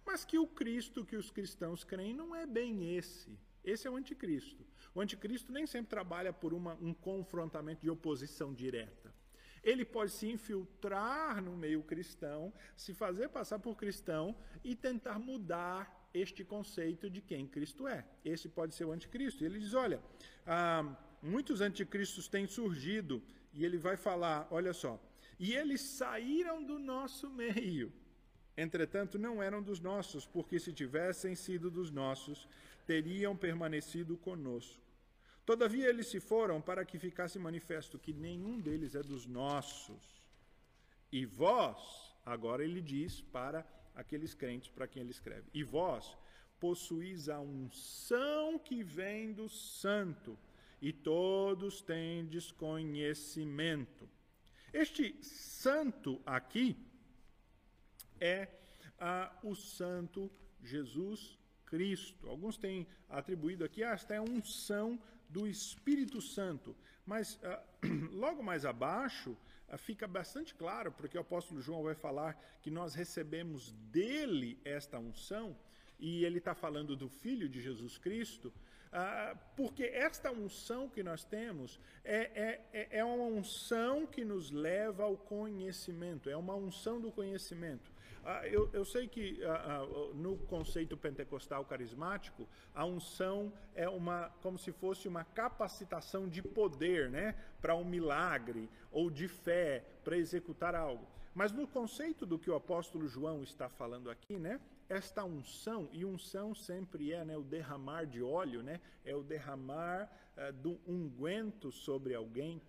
mas que o Cristo que os cristãos creem não é bem esse. Esse é o anticristo. O anticristo nem sempre trabalha por uma, um confrontamento de oposição direta. Ele pode se infiltrar no meio cristão, se fazer passar por cristão e tentar mudar este conceito de quem Cristo é. Esse pode ser o anticristo. Ele diz: olha, ah, muitos anticristos têm surgido, e ele vai falar: olha só, e eles saíram do nosso meio. Entretanto, não eram dos nossos, porque se tivessem sido dos nossos, teriam permanecido conosco. Todavia, eles se foram para que ficasse manifesto que nenhum deles é dos nossos. E vós, agora ele diz para aqueles crentes para quem ele escreve. E vós possuís a unção que vem do santo, e todos tendes conhecimento. Este santo aqui é ah, o santo Jesus Cristo. Alguns têm atribuído aqui esta é a unção do Espírito Santo, mas ah, logo mais abaixo ah, fica bastante claro, porque o apóstolo João vai falar que nós recebemos dele esta unção, e ele está falando do Filho de Jesus Cristo, ah, porque esta unção que nós temos é, é, é, é uma unção que nos leva ao conhecimento, é uma unção do conhecimento. Ah, eu, eu, sei que ah, ah, no conceito pentecostal carismático, a unção é uma, como se fosse uma capacitação de poder, né, para um milagre ou de fé para executar algo. Mas no conceito do que o apóstolo João está falando aqui, né, esta unção, e unção sempre é né, o derramar de óleo, né, é o derramar do unguento sobre alguém,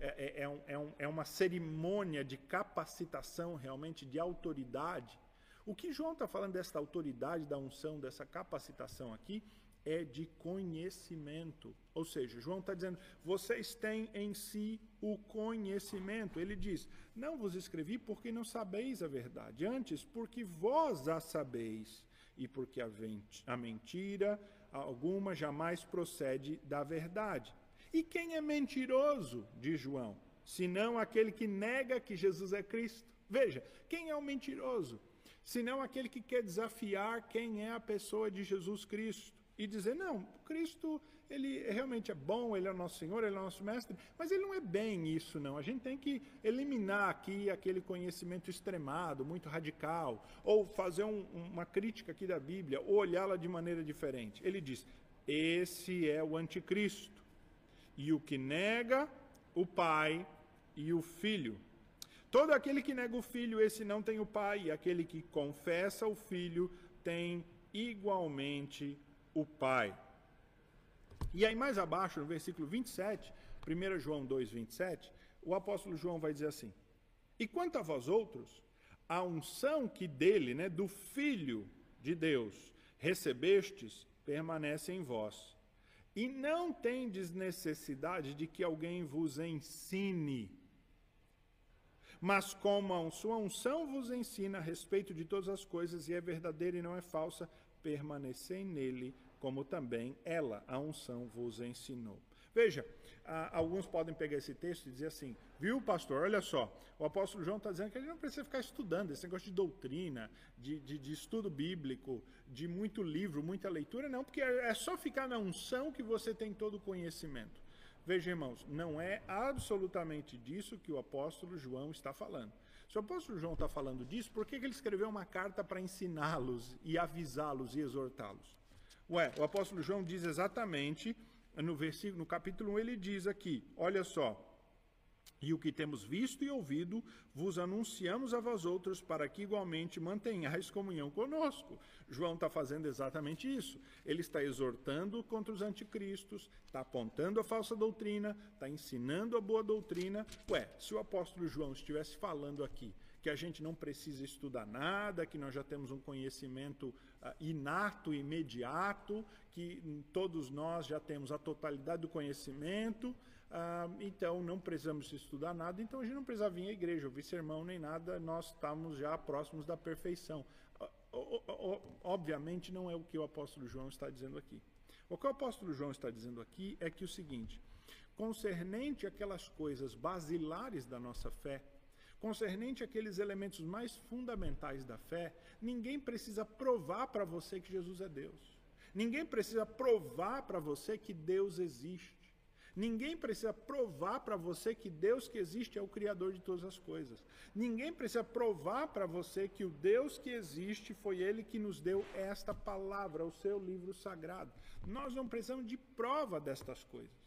é, é, é, um, é, um, é uma cerimônia de capacitação realmente de autoridade. O que João está falando dessa autoridade, da unção, dessa capacitação aqui, é de conhecimento. Ou seja, João está dizendo, vocês têm em si o conhecimento. Ele diz, não vos escrevi porque não sabeis a verdade, antes porque vós a sabeis, e porque a mentira alguma jamais procede da verdade. E quem é mentiroso, diz João, senão aquele que nega que Jesus é Cristo? Veja, quem é o mentiroso? Senão aquele que quer desafiar quem é a pessoa de Jesus Cristo e dizer, não, Cristo, ele realmente é bom, ele é o nosso Senhor, ele é o nosso mestre, mas ele não é bem isso, não. A gente tem que eliminar aqui aquele conhecimento extremado, muito radical, ou fazer um, uma crítica aqui da Bíblia, ou olhá-la de maneira diferente. Ele diz, esse é o anticristo e o que nega o pai e o filho. Todo aquele que nega o filho, esse não tem o pai, e aquele que confessa o filho tem igualmente o pai. E aí, mais abaixo, no versículo 27, 1 João 2, 27, o apóstolo João vai dizer assim: E quanto a vós outros, a unção que dele, né, do Filho de Deus, recebestes, permanece em vós e não tendes necessidade de que alguém vos ensine. Mas como a sua unção vos ensina a respeito de todas as coisas e é verdadeira e não é falsa, permanecei nele, como também ela, a unção, vos ensinou. Veja, alguns podem pegar esse texto e dizer assim, viu, pastor, olha só, o apóstolo João está dizendo que a gente não precisa ficar estudando esse negócio de doutrina, de, de, de, estudo bíblico, de muito livro, muita leitura, não, porque é, é só ficar na unção que você tem todo o conhecimento. Veja, irmãos, não é absolutamente disso que o apóstolo João está falando. Se o apóstolo João está falando disso, por que, que ele escreveu uma carta para ensiná-los e avisá-los e exortá-los? Ué, o apóstolo João diz exatamente no versículo, no capítulo 1, ele diz aqui: olha só. E o que temos visto e ouvido, vos anunciamos a vós outros, para que igualmente mantenhais comunhão conosco. João está fazendo exatamente isso. Ele está exortando contra os anticristos, está apontando a falsa doutrina, está ensinando a boa doutrina. Ué, se o apóstolo João estivesse falando aqui que a gente não precisa estudar nada, que nós já temos um conhecimento inato, imediato, que todos nós já temos a totalidade do conhecimento, uh, então não precisamos estudar nada, então a gente não precisa vir à igreja, ouvir sermão nem nada, nós estamos já próximos da perfeição. Uh, obviamente não é o que o apóstolo João está dizendo aqui. O que o apóstolo João está dizendo aqui é que o seguinte, concernente aquelas coisas basilares da nossa fé, concernente àqueles elementos mais fundamentais da fé, ninguém precisa provar para você que Jesus é Deus. Ninguém precisa provar para você que Deus existe. Ninguém precisa provar para você que Deus que existe é o Criador de todas as coisas. Ninguém precisa provar para você que o Deus que existe foi Ele que nos deu esta palavra, o seu livro sagrado. Nós não precisamos de prova destas coisas.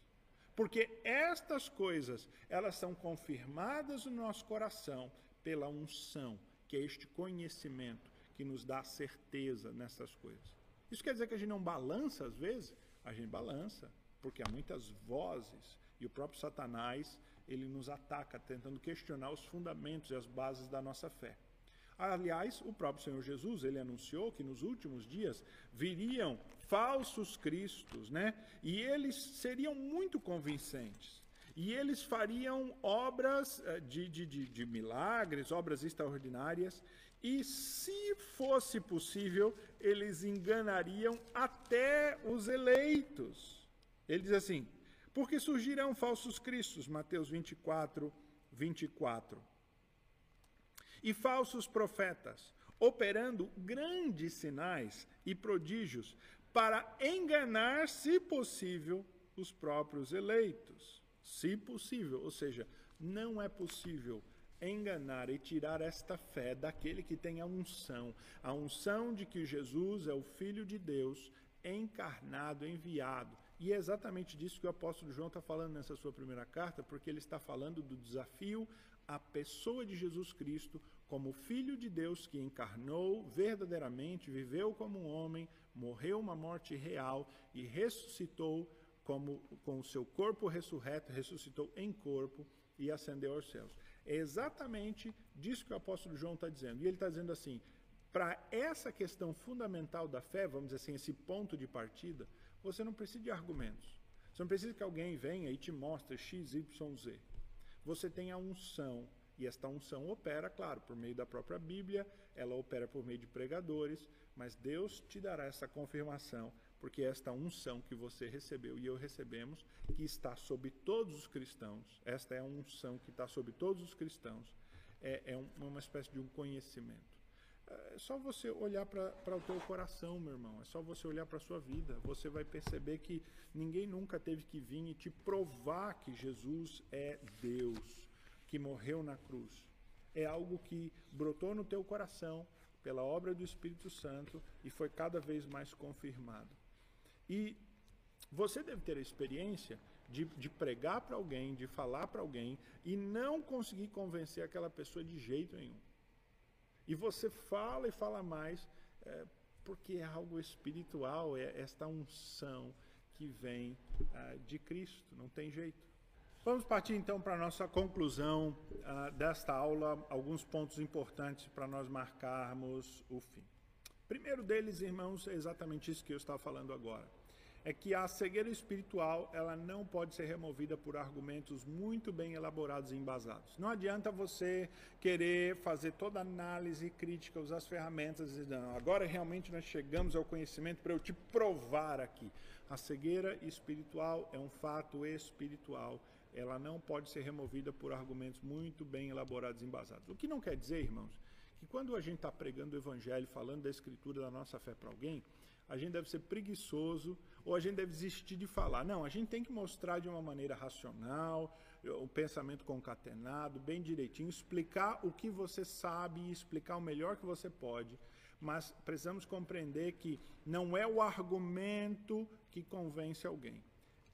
Porque estas coisas, elas são confirmadas no nosso coração pela unção, que é este conhecimento que nos dá certeza nessas coisas. Isso quer dizer que a gente não balança às vezes? A gente balança, porque há muitas vozes e o próprio Satanás, ele nos ataca tentando questionar os fundamentos e as bases da nossa fé. Aliás, o próprio Senhor Jesus, ele anunciou que nos últimos dias viriam falsos cristos, né? E eles seriam muito convincentes. E eles fariam obras eh, de, de, de, de milagres, obras extraordinárias. E se fosse possível, eles enganariam até os eleitos. Ele diz assim: porque surgirão falsos cristos, Mateus 24, 24. E falsos profetas, operando grandes sinais e prodígios para enganar, se possível, os próprios eleitos. Se possível, ou seja, não é possível enganar e tirar esta fé daquele que tem a unção, a unção de que Jesus é o Filho de Deus, encarnado, enviado. E é exatamente disso que o apóstolo João está falando nessa sua primeira carta, porque ele está falando do desafio à pessoa de Jesus Cristo como Filho de Deus que encarnou verdadeiramente, viveu como um homem, morreu uma morte real e ressuscitou como, com o seu corpo ressurreto, ressuscitou em corpo e ascendeu aos céus. É exatamente disso que o apóstolo João está dizendo. E ele está dizendo assim: para essa questão fundamental da fé, vamos dizer assim, esse ponto de partida, você não precisa de argumentos. Você não precisa que alguém venha e te mostre X, Y, Z. Você tem a unção, e esta unção opera, claro, por meio da própria Bíblia, ela opera por meio de pregadores, mas Deus te dará essa confirmação porque esta unção que você recebeu e eu recebemos, que está sobre todos os cristãos, esta é a unção que está sobre todos os cristãos, é, é um, uma espécie de um conhecimento. É só você olhar para o teu coração, meu irmão. É só você olhar para a sua vida. Você vai perceber que ninguém nunca teve que vir e te provar que Jesus é Deus, que morreu na cruz. É algo que brotou no teu coração pela obra do Espírito Santo e foi cada vez mais confirmado. E você deve ter a experiência de, de pregar para alguém, de falar para alguém e não conseguir convencer aquela pessoa de jeito nenhum. E você fala e fala mais, é, porque é algo espiritual, é esta unção que vem é, de Cristo, não tem jeito. Vamos partir então para a nossa conclusão uh, desta aula, alguns pontos importantes para nós marcarmos o fim. Primeiro deles, irmãos, é exatamente isso que eu estava falando agora. É que a cegueira espiritual, ela não pode ser removida por argumentos muito bem elaborados e embasados. Não adianta você querer fazer toda análise crítica, usar as ferramentas e não, agora realmente nós chegamos ao conhecimento para eu te provar aqui. A cegueira espiritual é um fato espiritual ela não pode ser removida por argumentos muito bem elaborados e embasados. O que não quer dizer, irmãos, que quando a gente está pregando o evangelho, falando da escritura da nossa fé para alguém, a gente deve ser preguiçoso ou a gente deve desistir de falar. Não, a gente tem que mostrar de uma maneira racional, o pensamento concatenado, bem direitinho, explicar o que você sabe e explicar o melhor que você pode. Mas precisamos compreender que não é o argumento que convence alguém,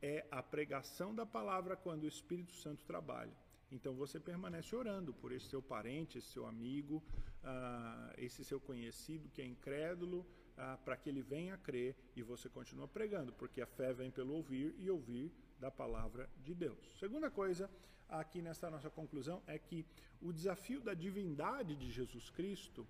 é a pregação da palavra quando o Espírito Santo trabalha. Então você permanece orando por esse seu parente, esse seu amigo, uh, esse seu conhecido que é incrédulo, uh, para que ele venha a crer e você continua pregando, porque a fé vem pelo ouvir e ouvir da palavra de Deus. Segunda coisa, aqui nessa nossa conclusão, é que o desafio da divindade de Jesus Cristo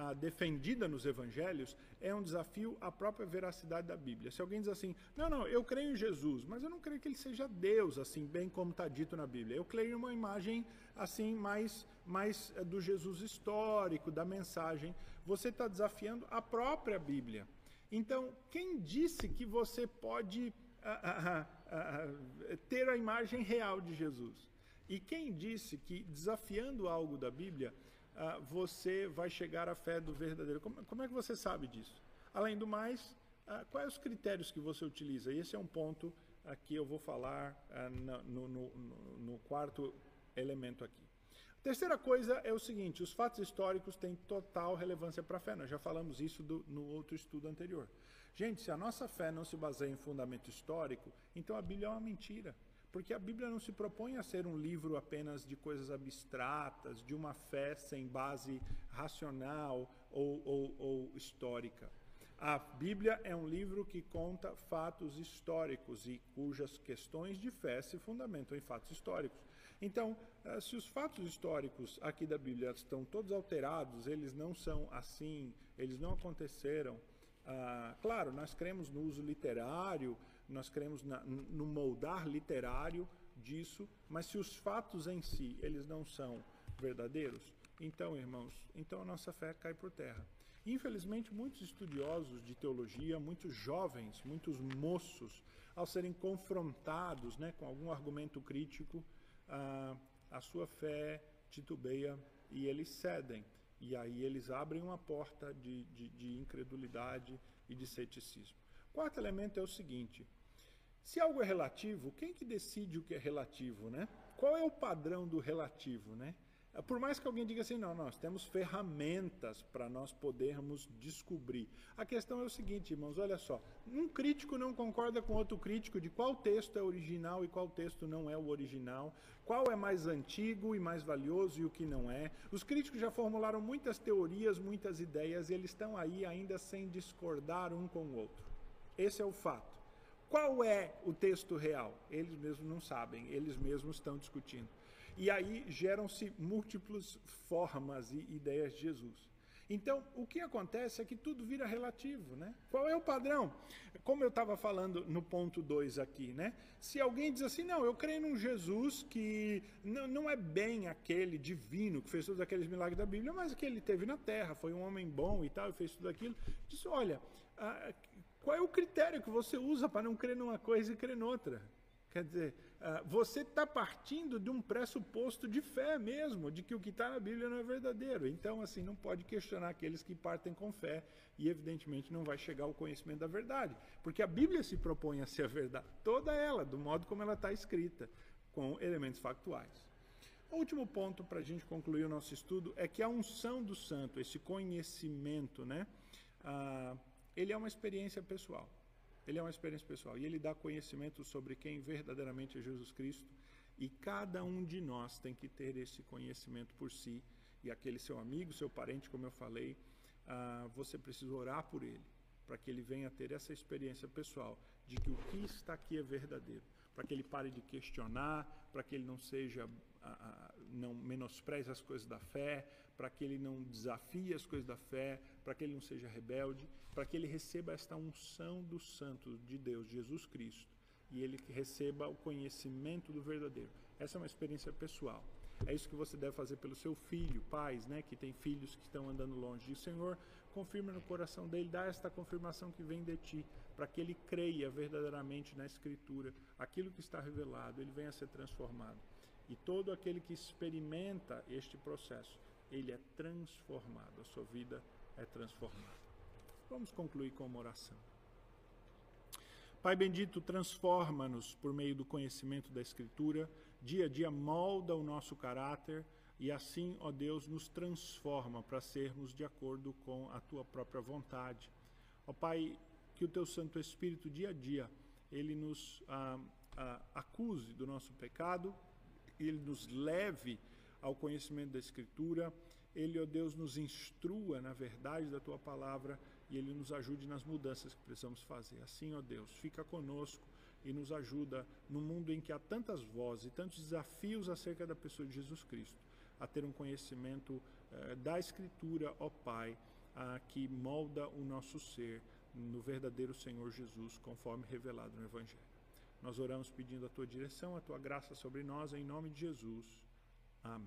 ah, defendida nos evangelhos é um desafio à própria veracidade da Bíblia. Se alguém diz assim, não, não, eu creio em Jesus, mas eu não creio que ele seja Deus, assim, bem como está dito na Bíblia. Eu creio em uma imagem, assim, mais, mais eh, do Jesus histórico, da mensagem. Você está desafiando a própria Bíblia. Então, quem disse que você pode ah, ah, ah, ter a imagem real de Jesus? E quem disse que desafiando algo da Bíblia, ah, você vai chegar à fé do verdadeiro. Como, como, é que você sabe disso? Além do mais, ah, quais os critérios que você utiliza? E esse é um ponto que eu vou falar ah, no, no, no, no quarto elemento aqui. Terceira coisa é o seguinte: os fatos históricos têm total relevância para a fé. Nós já falamos isso do, no outro estudo anterior. Gente, se a nossa fé não se baseia em fundamento histórico, então a Bíblia é uma mentira. Porque a Bíblia não se propõe a ser um livro apenas de coisas abstratas, de uma fé sem base racional ou, ou, ou histórica. A Bíblia é um livro que conta fatos históricos e cujas questões de fé se fundamentam em fatos históricos. Então, eh, se os fatos históricos aqui da Bíblia estão todos alterados, eles não são assim, eles não aconteceram. Ah, claro, nós cremos no uso literário nós cremos no moldar literário disso, mas se os fatos em si eles não são verdadeiros, então, irmãos, então a nossa fé cai por terra. Infelizmente, muitos estudiosos de teologia, muitos jovens, muitos moços, ao serem confrontados né, com algum argumento crítico, a, a sua fé titubeia e eles cedem. E aí eles abrem uma porta de, de, de incredulidade e de ceticismo. Quarto elemento é o seguinte: se algo é relativo, quem que decide o que é relativo, né? Qual é o padrão do relativo, né? Por mais que alguém diga assim, não, nós temos ferramentas para nós podermos descobrir. A questão é o seguinte, irmãos, olha só. Um crítico não concorda com outro crítico de qual texto é original e qual texto não é o original, qual é mais antigo e mais valioso e o que não é. Os críticos já formularam muitas teorias, muitas ideias e eles estão aí ainda sem discordar um com o outro. Esse é o fato. Qual é o texto real? Eles mesmos não sabem, eles mesmos estão discutindo. E aí geram-se múltiplas formas e ideias de Jesus. Então, o que acontece é que tudo vira relativo, né? Qual é o padrão? Como eu estava falando no ponto 2 aqui, né? Se alguém diz assim, não, eu creio num Jesus que não, é bem aquele divino que fez todos aqueles milagres da Bíblia, mas que ele teve na terra, foi um homem bom e tal, e fez tudo aquilo. Diz, olha, ah, qual é o critério que você usa para não crer numa coisa e crer noutra? Quer dizer, você está partindo de um pressuposto de fé mesmo, de que o que está na Bíblia não é verdadeiro. Então, assim, não pode questionar aqueles que partem com fé e, evidentemente, não vai chegar ao conhecimento da verdade. Porque a Bíblia se propõe a ser a verdade, toda ela, do modo como ela está escrita, com elementos factuais. O último ponto para a gente concluir o nosso estudo é que a unção do santo, esse conhecimento, né, ah, ele é uma experiência pessoal. Ele é uma experiência pessoal e ele dá conhecimento sobre quem verdadeiramente é Jesus Cristo. E cada um de nós tem que ter esse conhecimento por si. E aquele seu amigo, seu parente, como eu falei, ah, você precisa orar por ele, para que ele venha ter essa experiência pessoal de que o que está aqui é verdadeiro, para que ele pare de questionar, para que ele não seja, não menospreze as coisas da fé, para que ele não desafie as coisas da fé, para que ele não seja rebelde, para que ele receba esta unção do Santo de Deus, Jesus Cristo, e ele receba o conhecimento do verdadeiro. Essa é uma experiência pessoal. É isso que você deve fazer pelo seu filho, pais, né, que tem filhos que estão andando longe. E o Senhor confirma no coração dele, dá esta confirmação que vem de ti, para que ele creia verdadeiramente na Escritura, aquilo que está revelado, ele venha a ser transformado. E todo aquele que experimenta este processo ele é transformado, a sua vida é transformada. Vamos concluir com uma oração. Pai bendito, transforma-nos por meio do conhecimento da Escritura, dia a dia molda o nosso caráter e assim, ó Deus, nos transforma para sermos de acordo com a tua própria vontade. Ó Pai, que o teu Santo Espírito, dia a dia, ele nos ah, ah, acuse do nosso pecado, ele nos leve ao conhecimento da Escritura. Ele, ó Deus, nos instrua na verdade da tua palavra e ele nos ajude nas mudanças que precisamos fazer. Assim, ó Deus, fica conosco e nos ajuda no mundo em que há tantas vozes e tantos desafios acerca da pessoa de Jesus Cristo, a ter um conhecimento eh, da Escritura, ó Pai, a, que molda o nosso ser no verdadeiro Senhor Jesus, conforme revelado no Evangelho. Nós oramos pedindo a tua direção, a tua graça sobre nós, em nome de Jesus. Amém.